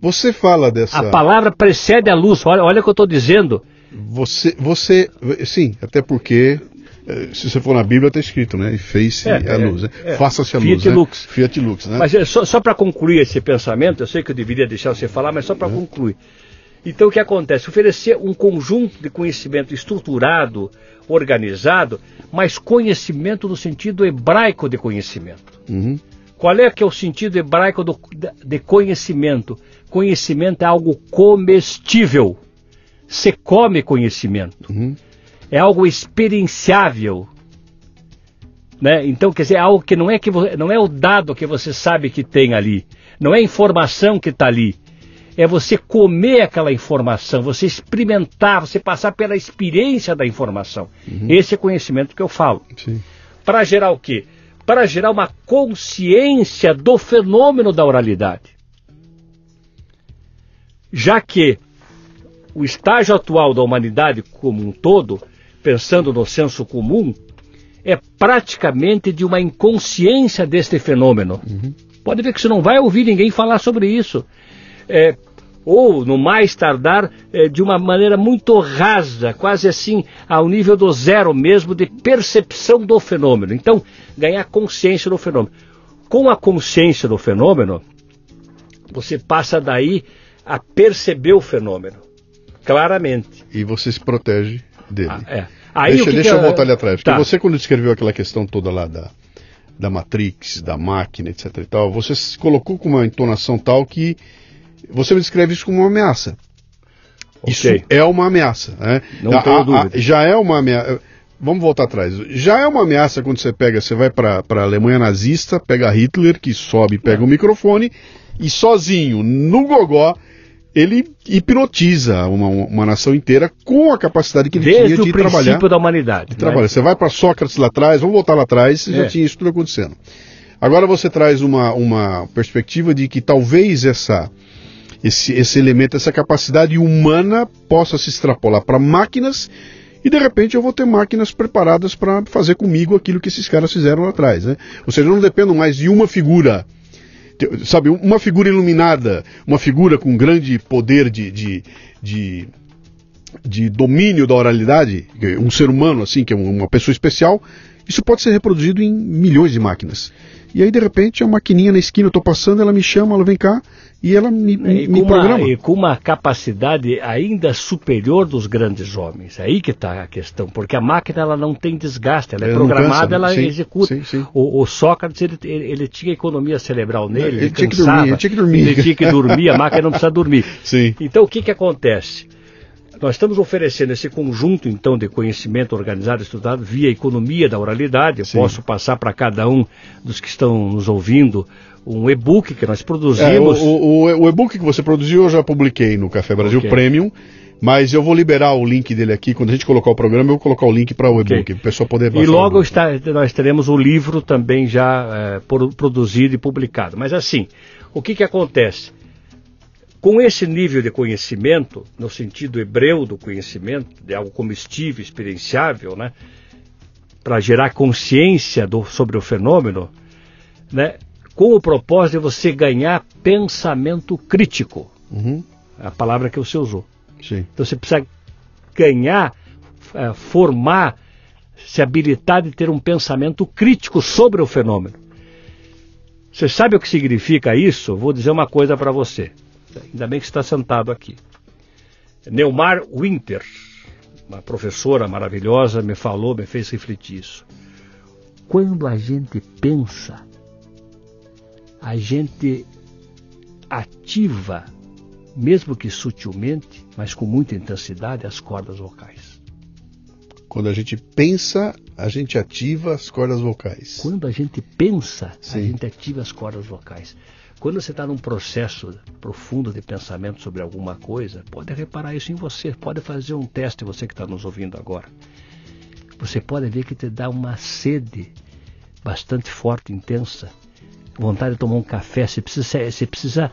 Você fala dessa. A palavra precede a luz. Olha, olha o que eu estou dizendo. Você, você, sim, até porque eh, se você for na Bíblia está escrito, né? E fez-se É, a é, luz, né? é. Faça-se a Fiat luz, né? lux. Fiat lux, né? Mas é, só, só para concluir esse pensamento, eu sei que eu deveria deixar você falar, mas só para concluir. Então o que acontece? Oferecer um conjunto de conhecimento estruturado, organizado, mas conhecimento no sentido hebraico de conhecimento. Uhum. Qual é que é o sentido hebraico do- de conhecimento? Conhecimento é algo comestível. Você come conhecimento. Uhum. É algo experienciável. Né? Então, quer dizer, é algo que não é, que não é o dado que você sabe que tem ali. Não é a informação que está ali. É você comer aquela informação, você experimentar, você passar pela experiência da informação. Esse é conhecimento que eu falo para gerar o quê? Para gerar uma consciência do fenômeno da oralidade. Já que o estágio atual da humanidade como um todo, pensando no senso comum, é praticamente de uma inconsciência deste fenômeno. Pode ver que você não vai ouvir ninguém falar sobre isso. É, ou, no mais tardar, é, de uma maneira muito rasa, quase assim, ao nível do zero mesmo, de percepção do fenômeno. Então, ganhar consciência do fenômeno. Com a consciência do fenômeno, você passa daí a perceber o fenômeno, claramente. E você se protege dele. Ah, é. Aí, deixa que deixa que eu voltar ali atrás. Porque Tá. você, quando descreveu aquela questão toda lá da, da Matrix, da máquina, etc e tal, você se colocou com uma entonação tal que você me descreve isso como uma ameaça. Isso Ok. é uma ameaça. Né? Não A- tenho a- a- dúvida. já é uma ameaça. Vamos voltar atrás. Já é uma ameaça quando você pega, você vai para a Alemanha nazista, pega Hitler, que sobe, pega o microfone e sozinho, no gogó, ele hipnotiza uma, uma nação inteira com a capacidade que ele Desde tinha o de princípio trabalhar. da humanidade. de né? trabalhar. Você vai para Sócrates lá atrás, vamos voltar lá atrás, você já É. tinha isso tudo acontecendo. Agora você traz uma, uma perspectiva de que talvez essa, esse, esse elemento, essa capacidade humana possa se extrapolar para máquinas e de repente eu vou ter máquinas preparadas para fazer comigo aquilo que esses caras fizeram lá atrás. Né? Ou seja, eu não dependo mais de uma figura sabe, uma figura iluminada, uma figura com grande poder de, de, de, de domínio da oralidade, um ser humano assim, que é uma pessoa especial, isso pode ser reproduzido em milhões de máquinas. E aí, de repente, a maquininha na esquina, eu estou passando, ela me chama, ela vem cá e ela me, me, E me com, uma, programa. e com uma capacidade ainda superior dos grandes homens. É aí que está a questão, porque a máquina ela não tem desgaste, ela é Ela programada, cansa, ela Sim, executa. sim, sim. O, o Sócrates ele, ele, ele tinha economia cerebral nele, Ele ele, tinha que cansava, dormir, ele tinha que dormir. ele tinha que dormir, a máquina não precisa dormir. Sim. Então o que, que acontece? Nós estamos oferecendo esse conjunto, então, de conhecimento organizado, estudado, via economia da oralidade. Eu posso passar para cada um dos que estão nos ouvindo um e-book que nós É, o, produzimos. o, o- e-book que você produziu eu já publiquei no Café Brasil Ok. Premium, mas eu vou liberar o link dele aqui. Quando a gente colocar o programa, eu vou colocar o link para o Ok. e-book, para o pessoal poder E logo está- nós teremos o livro também já por- produzido e publicado. Mas assim, o que, que acontece? Com esse nível de conhecimento, no sentido hebreu do conhecimento, de algo comestível, experienciável, né, para gerar consciência do- sobre o fenômeno, né, com o propósito de você ganhar pensamento crítico, Uhum, a palavra que você usou. sim. Então você precisa ganhar, eh, formar, se habilitar de ter um pensamento crítico sobre o fenômeno. Você sabe o que significa isso? Vou dizer uma coisa para você. Ainda bem que está sentado aqui. Neumar Winter, uma professora maravilhosa, me falou, me fez refletir isso. Quando a gente pensa, a gente ativa mesmo que sutilmente, mas com muita intensidade, as cordas vocais. Quando a gente pensa, a gente ativa as cordas vocais. Quando a gente pensa, Sim. a gente ativa as cordas vocais. Quando você está num processo profundo de pensamento sobre alguma coisa, pode reparar isso em você. Pode fazer um teste, você que está nos ouvindo agora. Você pode ver que te dá uma sede bastante forte, intensa. Vontade de tomar um café. Você precisa, você precisa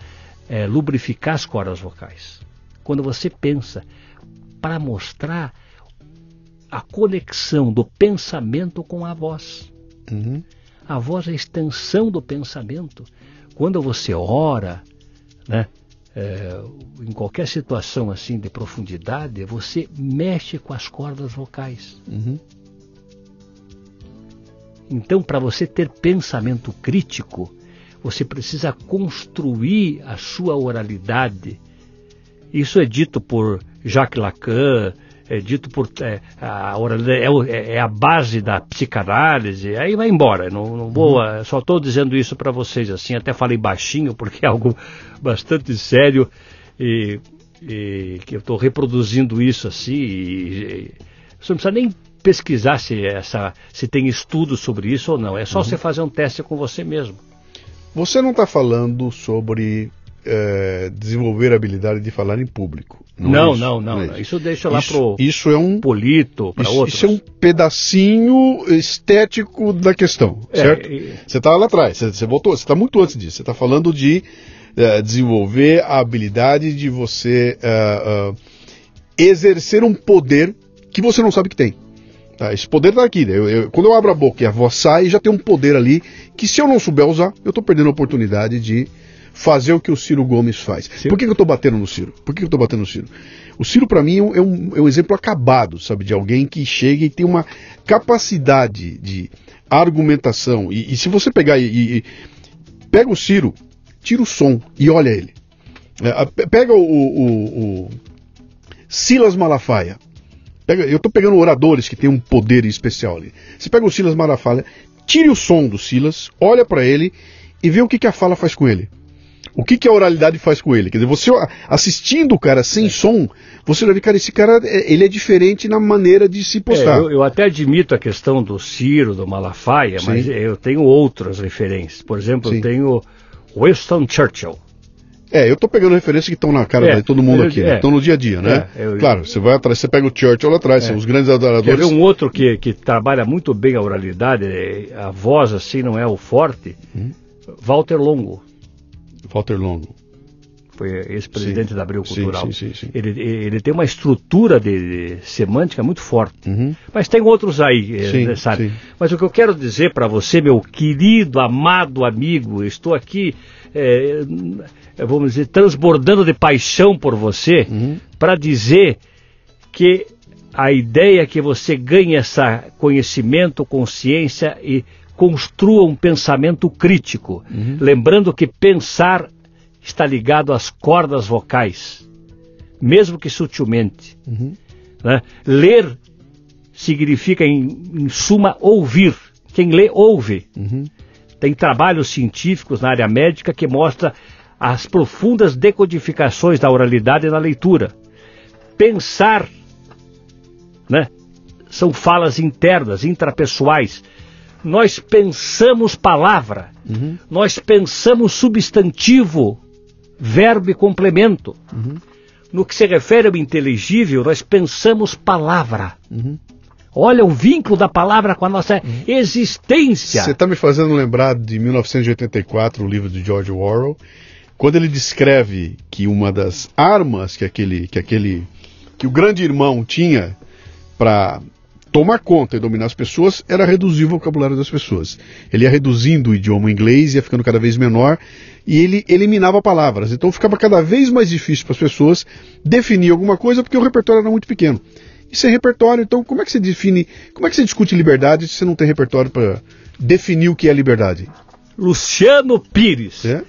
é, lubrificar as cordas vocais. Quando você pensa, para mostrar a conexão do pensamento com a voz. Uhum. A voz é a extensão do pensamento. Quando você ora, né, é, em qualquer situação assim de profundidade, você mexe com as cordas vocais. Uhum. Então, para você ter pensamento crítico, você precisa construir a sua oralidade. Isso é dito por Jacques Lacan, é dito por é, a oralidade é, é- é a base da psicanálise. Aí vai embora. Não, não vou, eh, só estou dizendo isso para vocês assim. Até falei baixinho porque é algo bastante sério e, e que eu estou reproduzindo isso assim. E, e, você não precisa nem pesquisar se essa se tem estudo sobre isso ou não. É só você fazer um teste com você mesmo. Você não está falando sobre eh, desenvolver a habilidade de falar em público. Não, Não, é isso, não, não, é não. Isso deixa lá isso, pro isso é um Polito, para outros. isso é um pedacinho estético da questão, É, certo? e- Você está lá atrás, você, você voltou, você está muito antes disso. Você está falando de eh, desenvolver a habilidade de você eh, exercer um poder que você não sabe que tem. Tá? Esse poder está aqui. né? Eu- eu- quando eu abro a boca e a voz sai, já tem um poder ali que se eu não souber usar, eu estou perdendo a oportunidade de fazer o que o Ciro Gomes faz. Por que, que eu estou batendo no Ciro? Por que, que eu estou batendo no Ciro? O Ciro, para mim, é um, é um- exemplo acabado, sabe? De alguém que chega e tem uma capacidade de argumentação. E, e se você pegar e, e- pega o Ciro, tira o som e olha ele. É, pega o, o- o Silas Malafaia. Pega, eu estou pegando oradores que têm um poder especial ali. Você pega o Silas Malafaia, tire o som do Silas, olha para ele e vê o que, que a fala faz com ele. O que, que a oralidade faz com ele? Quer dizer, você assistindo o cara sem som, você vai ver, cara, esse cara é- ele é diferente na maneira de se É, postar. eu, eu até admito a questão do Ciro, do Malafaia, Sim. mas eu tenho outras referências. Por exemplo, Sim. eu tenho Winston Churchill. É, eu tô pegando referências que estão na cara É, de todo mundo eu- aqui, é. né? Estão no dia a dia, né? É, eu- claro, você vai atrás, você pega o Churchill lá atrás, são os grandes Quer adoradores. ver um outro que, que trabalha muito bem a oralidade, é, a voz assim não é o forte? Hum. Walter Longo, Walter Longo. foi ex-presidente da Abril Cultural. sim, sim, sim. Ele, ele tem uma estrutura de, de semântica muito forte. Uhum. Mas tem outros aí, eh, Sim, né, sabe? sim. Mas o que eu quero dizer para você, meu querido, amado amigo, estou aqui, eh, vamos dizer, transbordando de paixão por você, Uhum. para dizer que a ideia é que você ganhe esse conhecimento, consciência e construa um pensamento crítico. Uhum. Lembrando que pensar está ligado às cordas vocais, mesmo que sutilmente. Uhum. né? Ler significa, em, em suma, ouvir. Quem lê, ouve. Uhum. Tem trabalhos científicos na área médica que mostram as profundas decodificações da oralidade na leitura. Pensar, né? São falas internas, intrapessoais. Nós pensamos palavra, Uhum. nós pensamos substantivo, verbo e complemento. Uhum. No que se refere ao inteligível, nós pensamos palavra. Uhum. Olha o vínculo da palavra com a nossa existência. Você está me fazendo lembrar de 1984, o livro de George Orwell, quando ele descreve que uma das armas que aquele, que aquele, que o grande irmão tinha para tomar conta e dominar as pessoas era reduzir o vocabulário das pessoas. Ele ia reduzindo o idioma inglês, ia ficando cada vez menor e ele eliminava palavras. Então ficava cada vez mais difícil para as pessoas definir alguma coisa porque o repertório era muito pequeno. E sem repertório, então como é que você define, como é que você discute liberdade se você não tem repertório para definir o que é liberdade? Luciano Pires. É?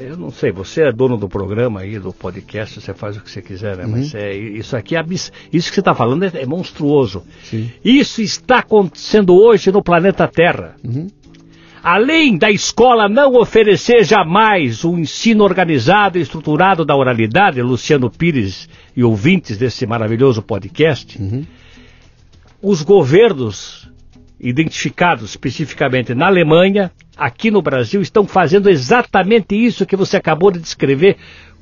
Eu não sei, você é dono do programa aí, do podcast, você faz o que você quiser, né? Mas é, isso aqui é abs... isso que você está falando é, é monstruoso. Sim. Isso está acontecendo hoje no planeta Terra. Uhum. Além da escola não oferecer jamais um ensino organizado e estruturado da oralidade, Luciano Pires e ouvintes desse maravilhoso podcast, Uhum. os governos identificados especificamente na Alemanha, aqui no Brasil, estão fazendo exatamente isso que você acabou de descrever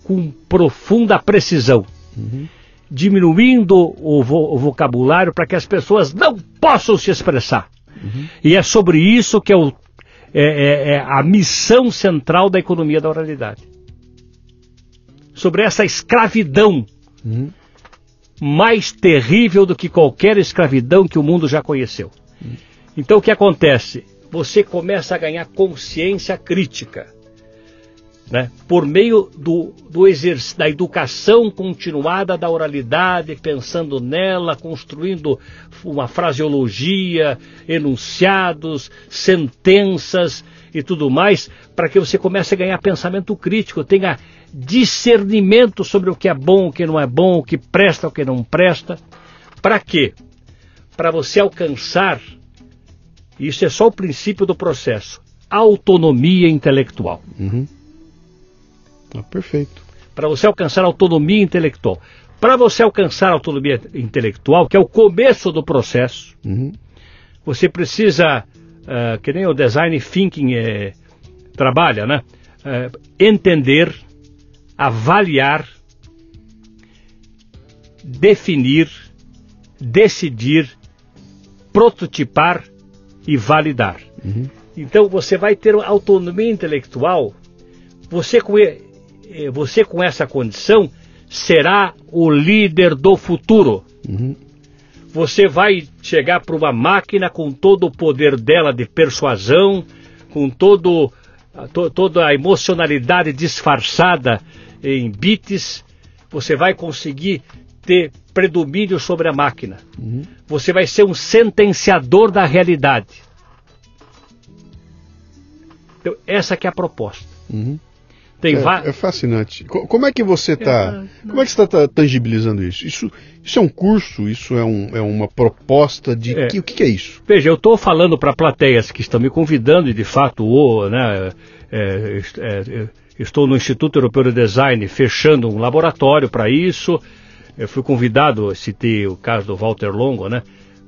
com profunda precisão. Uhum. Diminuindo o, vo o vocabulário para que as pessoas não possam se expressar. Uhum. E é sobre isso que é, o, é, é, é a missão central da economia da oralidade. Sobre essa escravidão uhum. mais terrível do que qualquer escravidão que o mundo já conheceu. Então o que acontece? Você começa a ganhar consciência crítica né? por meio do, do da educação continuada da oralidade, pensando nela, construindo uma fraseologia, enunciados, sentenças e tudo mais, para que você comece a ganhar pensamento crítico, tenha discernimento sobre o que é bom, o que não é bom, o que presta, o que não presta. Para quê? Para você alcançar, isso é só o princípio do processo, autonomia intelectual. Uhum. Ah, perfeito. Para você alcançar autonomia intelectual. Para você alcançar autonomia intelectual, que é o começo do processo, uhum. você precisa, uh, que nem o design thinking é, trabalha, né? Uh, entender, avaliar, definir, decidir, prototipar e validar. Uhum. Então você vai ter autonomia intelectual. Você com eh, você com essa condição será o líder do futuro. Uhum. Você vai chegar para uma máquina com todo o poder dela de persuasão, com todo, to, toda a emocionalidade disfarçada em bits. Você vai conseguir ter predomínio sobre a máquina. Uhum. Você vai ser um sentenciador da realidade. Então, essa que é a proposta. Uhum. Tem é, é fascinante. Como é que você está? É, como é que está tangibilizando isso? Isso, isso é um curso? Isso é, um, é uma proposta de é. que, o que, é isso? Veja, eu estou falando para plateias que estão me convidando e de fato o, né, é, é, estou no Instituto Europeu de Design fechando um laboratório para isso. Eu fui convidado, citei o caso do Walter Longo, né?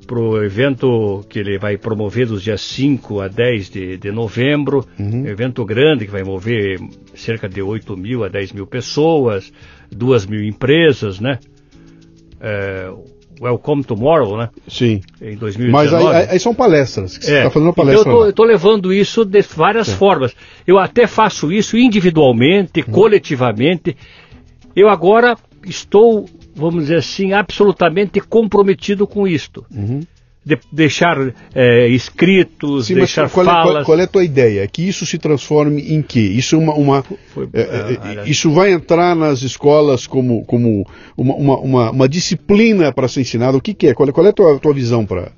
para o evento que ele vai promover dos dias 5 a 10 de, de novembro, uhum. evento grande que vai mover cerca de 8 mil a 10 mil pessoas, 2 mil empresas, né? É, Welcome Tomorrow, né? Sim. Em 2019. Mas aí, aí são palestras. Você é. está fazendo uma palestra. Então eu estou levando isso de várias formas. Eu até faço isso individualmente, uhum. coletivamente. Eu agora estou vamos dizer assim, absolutamente comprometido com isto. Uhum. De deixar é, escritos, Sim, deixar qual falas. É, qual, qual, é a tua ideia? Que isso se transforme em quê? Isso é uma, uma Foi, é, é, é isso vai entrar nas escolas como, como uma, uma, uma, uma disciplina para ser ensinada? O que, que é? Qual, qual é a tua, tua visão para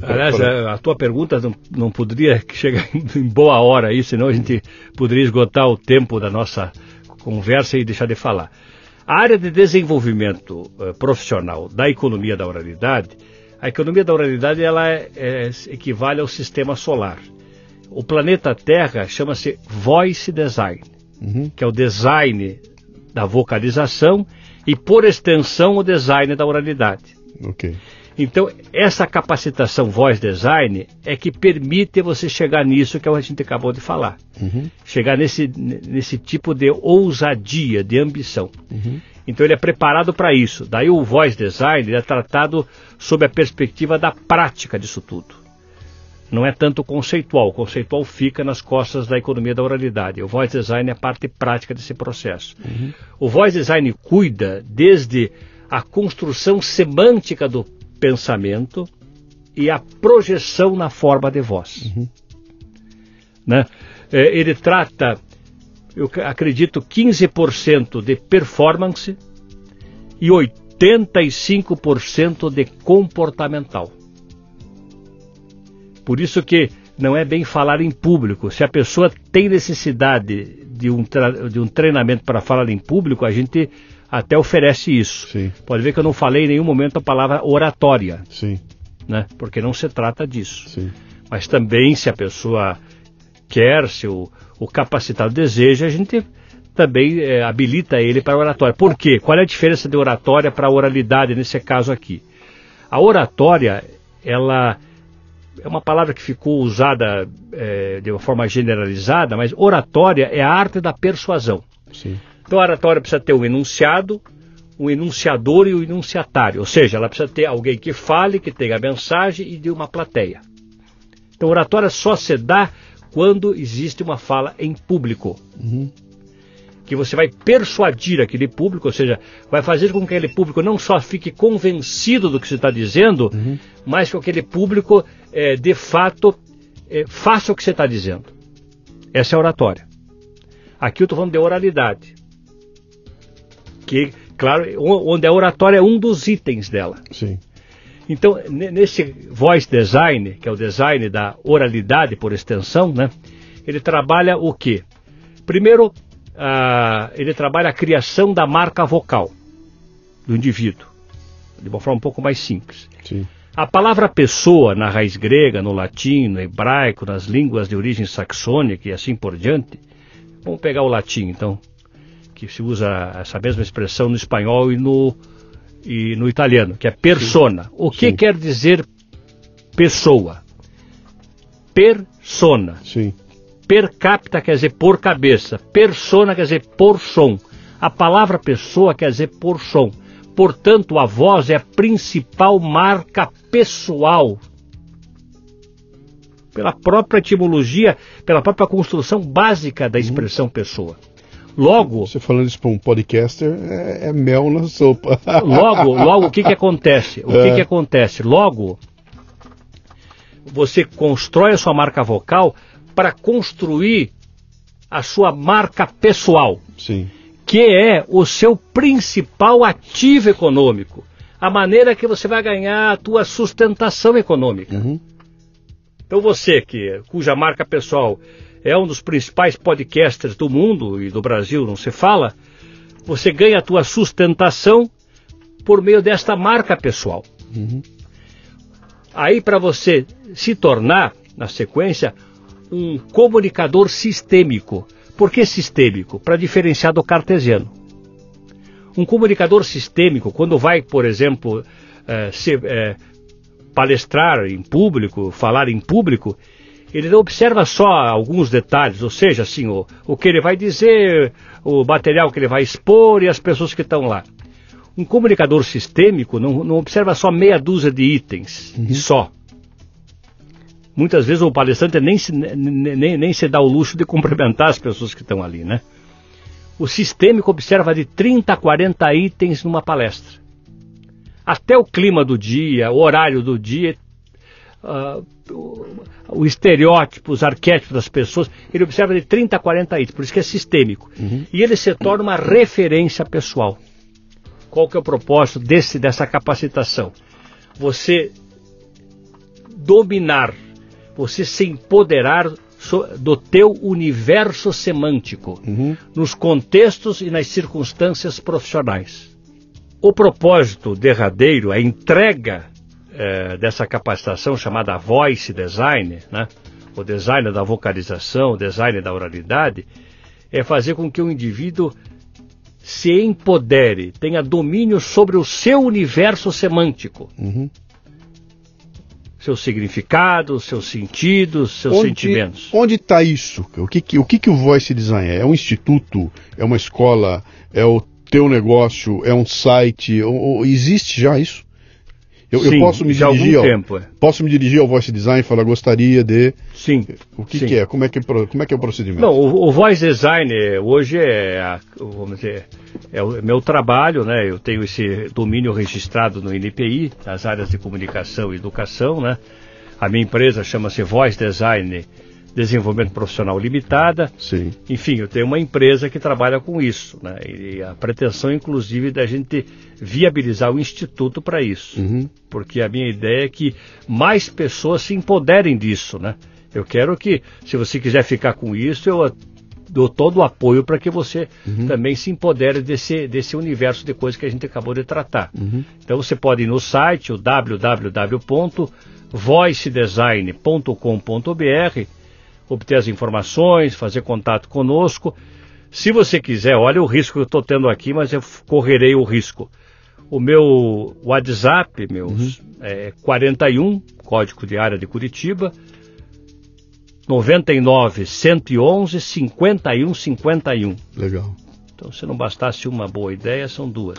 Aliás, a, a, tua pergunta não, não poderia chegar em boa hora aí, senão a gente poderia esgotar o tempo da nossa conversa e deixar de falar. A área de desenvolvimento uh, profissional da economia da oralidade, a economia da oralidade ela é, é, equivale ao sistema solar. O planeta Terra chama-se Voice Design, uhum. que é o design da vocalização e, por extensão, o design da oralidade. Okay. Então, essa capacitação voice design é que permite você chegar nisso que a gente acabou de falar. Uhum. Chegar nesse, nesse tipo de ousadia, de ambição. Uhum. Então, ele é preparado para isso. Daí, o voice design é tratado sob a perspectiva da prática disso tudo. Não é tanto conceitual. O conceitual fica nas costas da economia da oralidade. O voice design é a parte prática desse processo. Uhum. O voice design cuida desde a construção semântica do pensamento e a projeção na forma de voz. Uhum. Né? É, ele trata, eu acredito, 15% de performance e 85% de comportamental. Por isso que não é bem falar em público. Se a pessoa tem necessidade de um, de um treinamento para falar em público, a gente até oferece isso. Sim. Pode ver que eu não falei em nenhum momento a palavra oratória. Sim. Né? Porque não se trata disso. Sim. Mas também, se a pessoa quer, se o, o capacitado deseja, a gente também é, habilita ele para oratória. Por quê? Qual é a diferença de oratória para oralidade nesse caso aqui? A oratória ela é uma palavra que ficou usada é, de uma forma generalizada, mas oratória é a arte da persuasão. Sim. Então a oratória precisa ter um enunciado, um enunciador e um enunciatário, ou seja, ela precisa ter alguém que fale, que tenha a mensagem e de uma plateia. Então oratória só se dá quando existe uma fala em público. Uhum. Que você vai persuadir aquele público, ou seja, vai fazer com que aquele público não só fique convencido do que você está dizendo, Uhum. mas que aquele público, é, de fato, é, faça o que você está dizendo. Essa é a oratória. Aqui eu estou falando de oralidade. Que, claro, onde a oratória é um dos itens dela. Sim. Então, ne- nesse voice design, que é o design da oralidade por extensão, né, ele trabalha o quê? Primeiro, ah, ele trabalha a criação da marca vocal do indivíduo, de uma forma um pouco mais simples. Sim. A palavra pessoa, na raiz grega, no latim, no hebraico, nas línguas de origem saxônica e assim por diante, vamos pegar o latim, então, que se usa essa mesma expressão no espanhol e no, e no italiano, que é persona. O que Sim. quer dizer pessoa? Persona. Sim. Per capita quer dizer por cabeça. Persona quer dizer por som. A palavra pessoa quer dizer por som. Portanto, a voz é a principal marca pessoal. Pela própria etimologia, pela própria construção básica da expressão pessoa. Logo, Você falando isso para um podcaster é, é mel na sopa. logo, logo, o que que acontece? O que É. que acontece? Logo, você constrói a sua marca vocal para construir a sua marca pessoal, Sim. que é o seu principal ativo econômico, a maneira que você vai ganhar a tua sustentação econômica. Uhum. Então você que cuja marca pessoal é um dos principais podcasters do mundo e do Brasil, não se fala, você ganha a tua sustentação por meio desta marca pessoal. Uhum. Aí para você se tornar, na sequência, um comunicador sistêmico. Por que sistêmico? Para diferenciar do cartesiano. Um comunicador sistêmico, quando vai, por exemplo, eh, se, eh, palestrar em público, falar em público, ele não observa só alguns detalhes, ou seja, assim, o, o que ele vai dizer, o material que ele vai expor e as pessoas que estão lá. Um comunicador sistêmico não, não observa só meia dúzia de itens e só. Muitas vezes o palestrante nem se, nem, nem se dá o luxo de cumprimentar as pessoas que estão ali, né? O sistêmico observa de 30 a 40 itens numa palestra. Até o clima do dia, o horário do dia, ah, o, estereótipo, os arquétipos das pessoas, ele observa de 30 a 40 itens, por isso que é sistêmico. E ele se torna uma referência pessoal. Qual que é o propósito desse, dessa capacitação? Você dominar, você se empoderar do teu universo semântico, Uhum. nos contextos e nas circunstâncias profissionais. O propósito derradeiro, a entrega eh, dessa capacitação chamada Voice Design, né? o design da vocalização, o design da oralidade, é fazer com que o indivíduo se empodere, tenha domínio sobre o seu universo semântico, Uhum. seus significados, seus sentidos, seus sentimentos. Onde está isso? O que, o que, que o Voice Design é? É um instituto? É uma escola? É o teu negócio? É um site? Existe já isso? Eu, eu Sim, posso me dirigir ao, tempo, é. posso me dirigir ao Voice Design e falar gostaria de Sim. o que, sim. que é? Como é que, é como é que é o procedimento? Não, o, o voice design eh, hoje é, a- vamos dizer, é o meu trabalho, né? Eu tenho esse domínio registrado no INPI, nas áreas de comunicação e educação, né? A minha empresa chama-se Voice Design Desenvolvimento Profissional Limitada. Sim. Enfim, eu tenho uma empresa que trabalha com isso, né? E a pretensão, inclusive, da gente viabilizar o instituto para isso, Uhum. porque a minha ideia é que mais pessoas se empoderem disso, né? Eu quero que, se você quiser ficar com isso, eu dou todo o apoio para que você também se empodere desse, desse universo de coisas que a gente acabou de tratar. Então você pode ir no site, o www.voicedesign.com.br, obter as informações, fazer contato conosco. Se você quiser, olha o risco que eu estou tendo aqui, mas eu correrei o risco. O meu WhatsApp, meus uhum. é 41, código de área de Curitiba, 99 111 51 51. Legal. Então, se não bastasse uma boa ideia, são duas.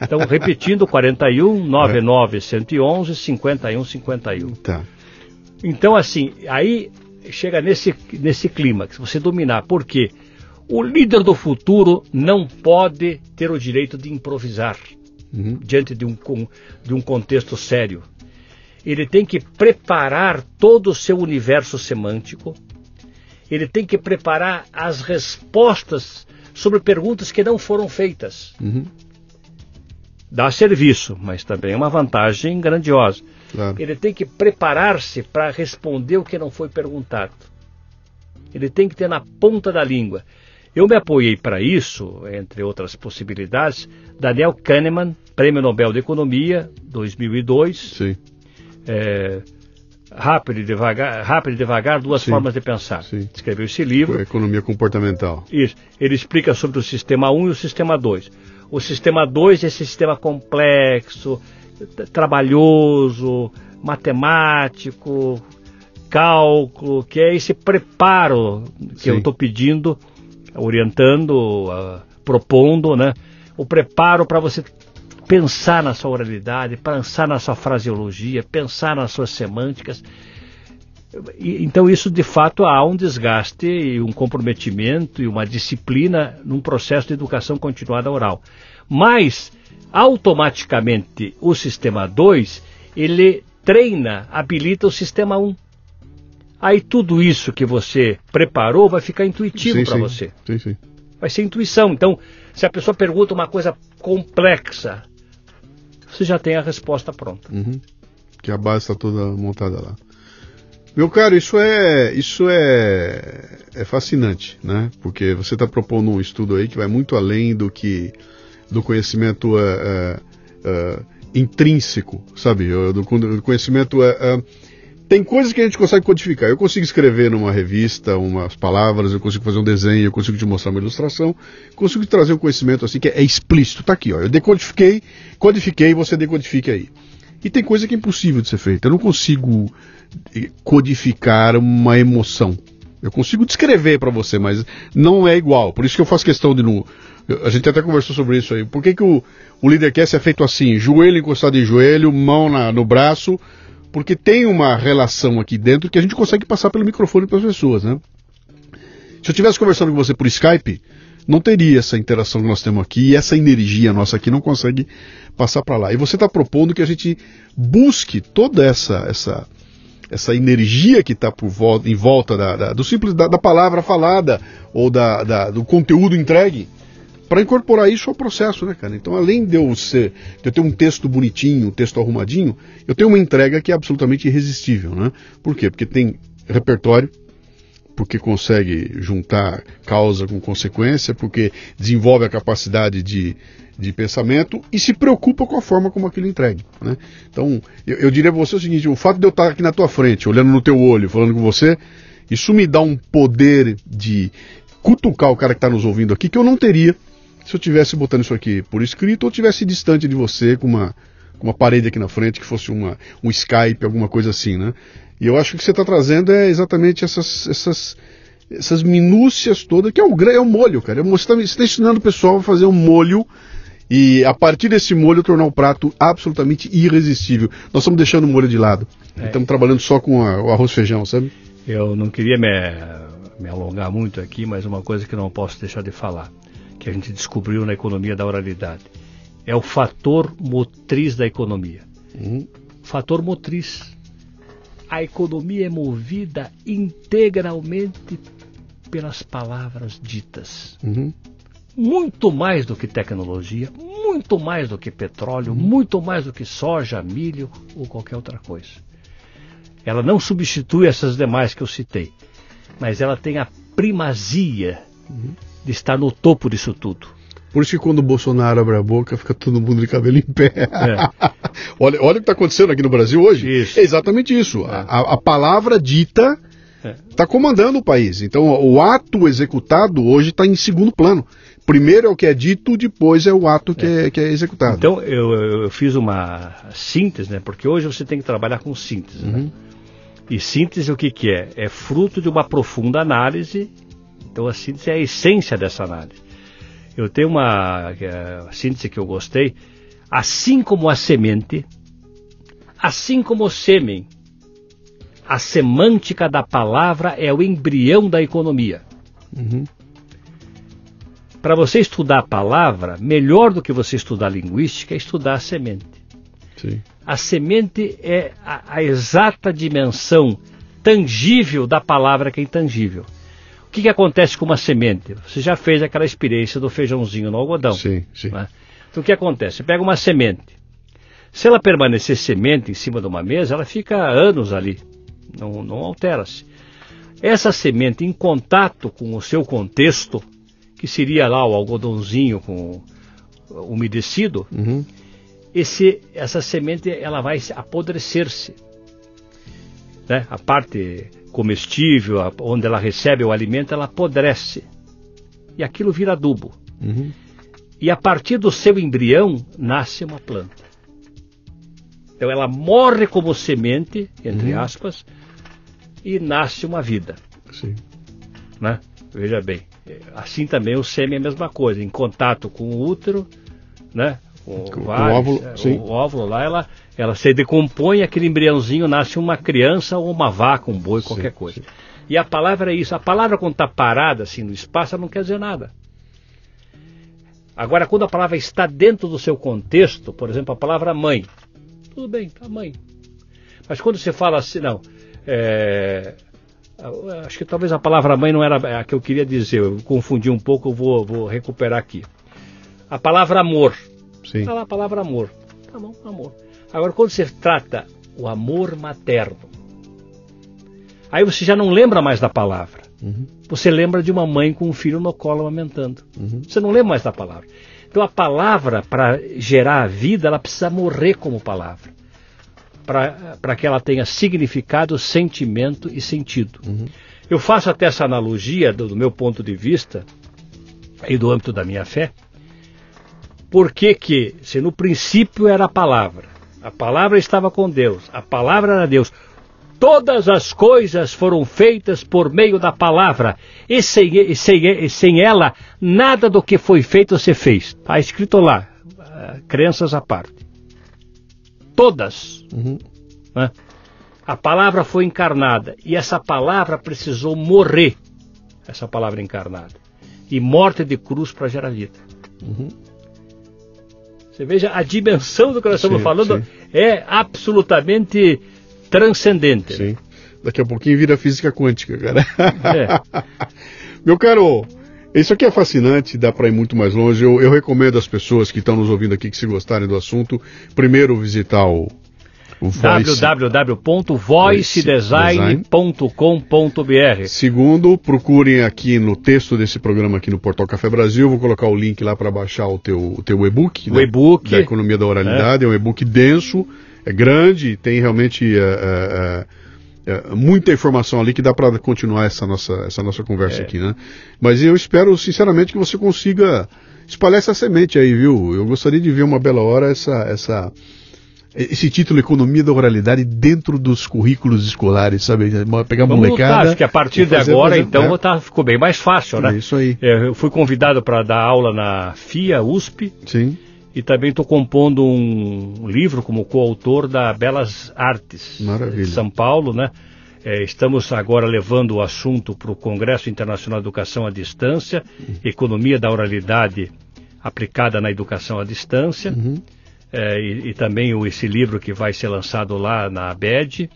Então, repetindo, 41 99 111 51 51. Tá. Então, assim, aí chega nesse, nesse clima, que você dominar. Por quê? O líder do futuro não pode ter o direito de improvisar uhum. diante de um, de um contexto sério. Ele tem que preparar todo o seu universo semântico, ele tem que preparar as respostas sobre perguntas que não foram feitas. Uhum. Dá serviço, mas também é uma vantagem grandiosa. Claro. Ele tem que preparar-se para responder o que não foi perguntado. Ele tem que ter na ponta da língua. Eu me apoiei para isso, entre outras possibilidades, Daniel Kahneman, Prêmio Nobel de Economia, 2002. Sim. É, rápido e devagar, rápido e devagar, duas sim, formas de pensar. Sim. Escreveu esse livro. Economia comportamental. Isso. Ele explica sobre o sistema 1 e o sistema 2. O sistema 2 é esse sistema complexo, trabalhoso, matemático, cálculo, que é esse preparo que sim. eu estou pedindo orientando, uh, propondo, né? O preparo para você pensar na sua oralidade, pensar na sua fraseologia, pensar nas suas semânticas. Então isso de fato há um desgaste e um comprometimento e uma disciplina num processo de educação continuada oral. Mas automaticamente o sistema 2 ele treina, habilita o sistema 1. Um. Aí tudo isso que você preparou vai ficar intuitivo para você. Sim, sim. Vai ser intuição. Então, se a pessoa pergunta uma coisa complexa, você já tem a resposta pronta. Uhum. Que a base está toda montada lá. Meu caro, isso é isso é, é fascinante, né? Porque você está propondo um estudo aí que vai muito além do que do conhecimento é, é, intrínseco, sabe? Do, do conhecimento tem coisas que a gente consegue codificar. Eu consigo escrever numa revista umas palavras, eu consigo fazer um desenho, eu consigo te mostrar uma ilustração, consigo trazer um conhecimento assim que é, explícito. Tá aqui, ó. Eu decodifiquei, codifiquei, você decodifique aí. E tem coisa que é impossível de ser feita. Eu não consigo eh, codificar uma emoção. Eu consigo descrever para você, mas não é igual. Por isso que eu faço questão de a gente até conversou sobre isso aí. Por que, que o, o Leadercast é feito assim? Joelho encostado em joelho, mão na, no braço, porque tem uma relação aqui dentro que a gente consegue passar pelo microfone para as pessoas, né? Se eu estivesse conversando com você por Skype, não teria essa interação que nós temos aqui e essa energia nossa aqui não consegue passar para lá. E você está propondo que a gente busque toda essa essa essa energia que está volta, em volta da, da do simples da, da, palavra falada ou da, da, do conteúdo entregue para incorporar isso ao processo, né, cara? Então, além de eu, ser, de eu ter um texto bonitinho, um texto arrumadinho, eu tenho uma entrega que é absolutamente irresistível, né? Por quê? Porque tem repertório, porque consegue juntar causa com consequência, porque desenvolve a capacidade de, de pensamento e se preocupa com a forma como aquilo entregue. Né? Então, eu, eu diria para você o seguinte: o fato de eu estar aqui na tua frente, olhando no teu olho, falando com você, isso me dá um poder de cutucar o cara que está nos ouvindo aqui que eu não teria se eu tivesse botando isso aqui por escrito ou tivesse distante de você com uma, com uma parede aqui na frente que fosse uma, um Skype, alguma coisa assim, né? E eu acho que o que você está trazendo é exatamente essas, essas, essas minúcias todas, que é o, é o molho, cara. Você está tá ensinando o pessoal a fazer um molho e a partir desse molho tornar o prato absolutamente irresistível. Nós estamos deixando o molho de lado. É. Estamos trabalhando só com a, o arroz e feijão, sabe? Eu não queria me, me alongar muito aqui, mas uma coisa que não posso deixar de falar que a gente descobriu na economia da oralidade. É o fator motriz da economia. Uhum. Fator motriz. A economia é movida integralmente pelas palavras ditas. Uhum. Muito mais do que tecnologia, muito mais do que petróleo, uhum. muito mais do que soja, milho ou qualquer outra coisa. Ela não substitui essas demais que eu citei, mas ela tem a primazia uhum de estar no topo disso tudo. Por isso que quando o Bolsonaro abre a boca, fica todo mundo de cabelo em pé. É. olha, olha o que está acontecendo aqui no Brasil hoje. Isso. É exatamente isso. É. A, a, palavra dita está é. comandando o país. Então, o ato executado hoje está em segundo plano. primeiro é o que é dito, depois é o ato que é, é que é executado. Então eu, eu, fiz uma síntese, né? Porque hoje você tem que trabalhar com síntese. Né? Uhum. Né? E síntese o que, que é? É fruto de uma profunda análise. Então a síntese é a essência dessa análise. Eu tenho uma é, síntese que eu gostei. Assim como a semente, assim como o sêmen, a semântica da palavra é o embrião da economia. Uhum. Para você estudar a palavra, melhor do que você estudar a linguística é estudar a semente. Sim. A semente é a, a, exata dimensão tangível da palavra que é intangível. O que, que acontece com uma semente? Você já fez aquela experiência do feijãozinho no algodão. Sim, sim. Né? Então o que acontece? Você pega uma semente. Se ela permanecer semente em cima de uma mesa, ela fica anos ali. Não, não altera-se. Essa semente, em contato com o seu contexto, que seria lá o algodãozinho com umedecido, uhum. esse, essa semente ela vai apodrecer-se. Né? A parte comestível, onde ela recebe o alimento, ela apodrece. E aquilo vira adubo. Uhum. E a partir do seu embrião nasce uma planta. Então ela morre como semente, entre uhum. aspas, e nasce uma vida. Sim. Né? Veja bem. Assim também o sêmen é a mesma coisa, em contato com o útero, né? Com, com o, óvulo, é, o óvulo lá, ela, ela se decompõe, aquele embriãozinho nasce uma criança ou uma vaca, um boi, qualquer sim, coisa. Sim. E a palavra é isso. A palavra quando está parada assim no espaço, ela não quer dizer nada. Agora, quando a palavra está dentro do seu contexto, por exemplo, a palavra mãe, tudo bem, tá mãe. Mas quando você fala assim, não, é, acho que talvez a palavra mãe não era a que eu queria dizer, eu confundi um pouco, eu vou, vou recuperar aqui. A palavra amor. Sim. Tá lá a palavra amor. Tá bom, amor. Agora, quando você trata o amor materno, aí você já não lembra mais da palavra. Uhum. Você lembra de uma mãe com um filho no colo amamentando. Uhum. Você não lembra mais da palavra. Então a palavra, para gerar a vida, ela precisa morrer como palavra para que ela tenha significado, sentimento e sentido. Uhum. Eu faço até essa analogia do, do, meu ponto de vista e do âmbito da minha fé. Por que que, se no princípio era a palavra, a palavra estava com Deus, a palavra era Deus, todas as coisas foram feitas por meio da palavra, e sem, e sem, e sem ela, nada do que foi feito se fez. Está escrito lá, uh, crenças à parte todas. Uhum. Né? A palavra foi encarnada e essa palavra precisou morrer, essa palavra encarnada. E morte de cruz para gerar vida. Uhum. Você veja a dimensão do que nós estamos sim, falando sim. é absolutamente transcendente. Sim. Daqui a pouquinho vira física quântica, cara. É. Meu caro, isso aqui é fascinante, dá para ir muito mais longe. Eu, eu recomendo às pessoas que estão nos ouvindo aqui, que se gostarem do assunto, primeiro visitar o, www.voicedesign.com.br Segundo, procurem aqui no texto desse programa aqui no Portal Café Brasil, vou colocar o link lá para baixar o teu, o teu e-book. O né? e-book. Da Economia da Oralidade, é, é um e-book denso, é grande, tem realmente... Uh, uh, é, muita informação ali que dá para continuar essa nossa, essa nossa conversa é. aqui, né? Mas eu espero, sinceramente, que você consiga espalhar essa semente aí, viu? Eu gostaria de ver uma bela hora essa, essa, esse título Economia da Oralidade dentro dos currículos escolares, sabe? Pegar molecada. Lutar, acho que a partir de agora, então, é. tá, ficou bem mais fácil, né? É isso aí. É, eu fui convidado para dar aula na FIA, USP. Sim e também estou compondo um livro como coautor da Belas Artes Maravilha. de São Paulo, né? É, estamos agora levando o assunto para o Congresso Internacional de Educação à Distância, uhum. Economia da Oralidade aplicada na educação à distância, uhum. É, e, e, também o, esse livro que vai ser lançado lá na ABED,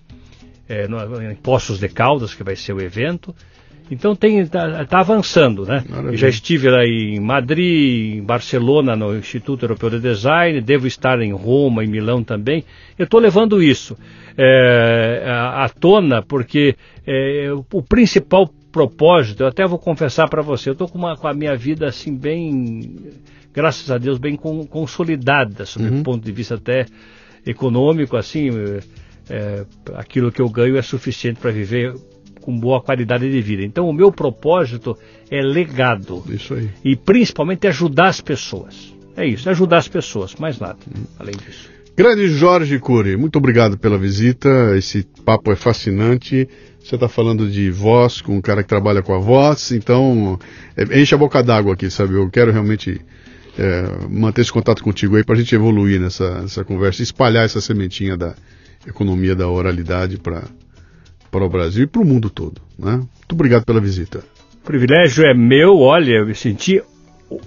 é, no, em Poços de Caldas, que vai ser o evento. Então está tá avançando, né? Já estive lá em Madrid, em Barcelona, no Instituto Europeu de Design, devo estar em Roma, em Milão também. Eu estou levando isso é, à tona porque é, o principal propósito, eu até vou confessar para você, eu estou com, com, a minha vida assim bem, graças a Deus, bem consolidada, sob uhum. o ponto de vista até econômico, assim, é, aquilo que eu ganho é suficiente para viver com boa qualidade de vida. Então, o meu propósito é legado. Isso aí. E principalmente ajudar as pessoas. É isso, ajudar as pessoas, mais nada, hum. além disso. Grande Jorge Cury, muito obrigado pela visita. Esse papo é fascinante. Você está falando de voz com um cara que trabalha com a voz, então é, enche a boca d'água aqui, sabe? Eu quero realmente é, manter esse contato contigo aí para a gente evoluir nessa, nessa conversa, espalhar essa sementinha da economia da oralidade para para o Brasil e para o mundo todo. Né? Muito obrigado pela visita. O privilégio é meu, olha, eu me senti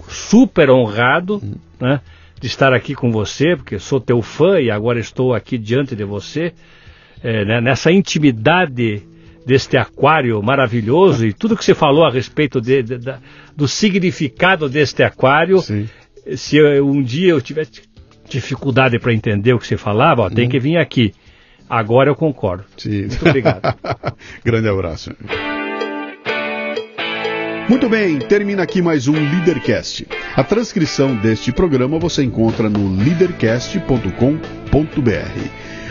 super honrado hum. né, de estar aqui com você, porque sou teu fã e agora estou aqui diante de você, é, né, nessa intimidade deste aquário maravilhoso e tudo que você falou a respeito de, de, do significado deste aquário. Sim. Se eu, um dia eu tiver dificuldade para entender o que você falava, ó, tem hum. que vir aqui. Agora eu concordo. Sim. Muito obrigado. Grande abraço. Muito bem, termina aqui mais um Leadercast. A transcrição deste programa você encontra no leadercast.com.br.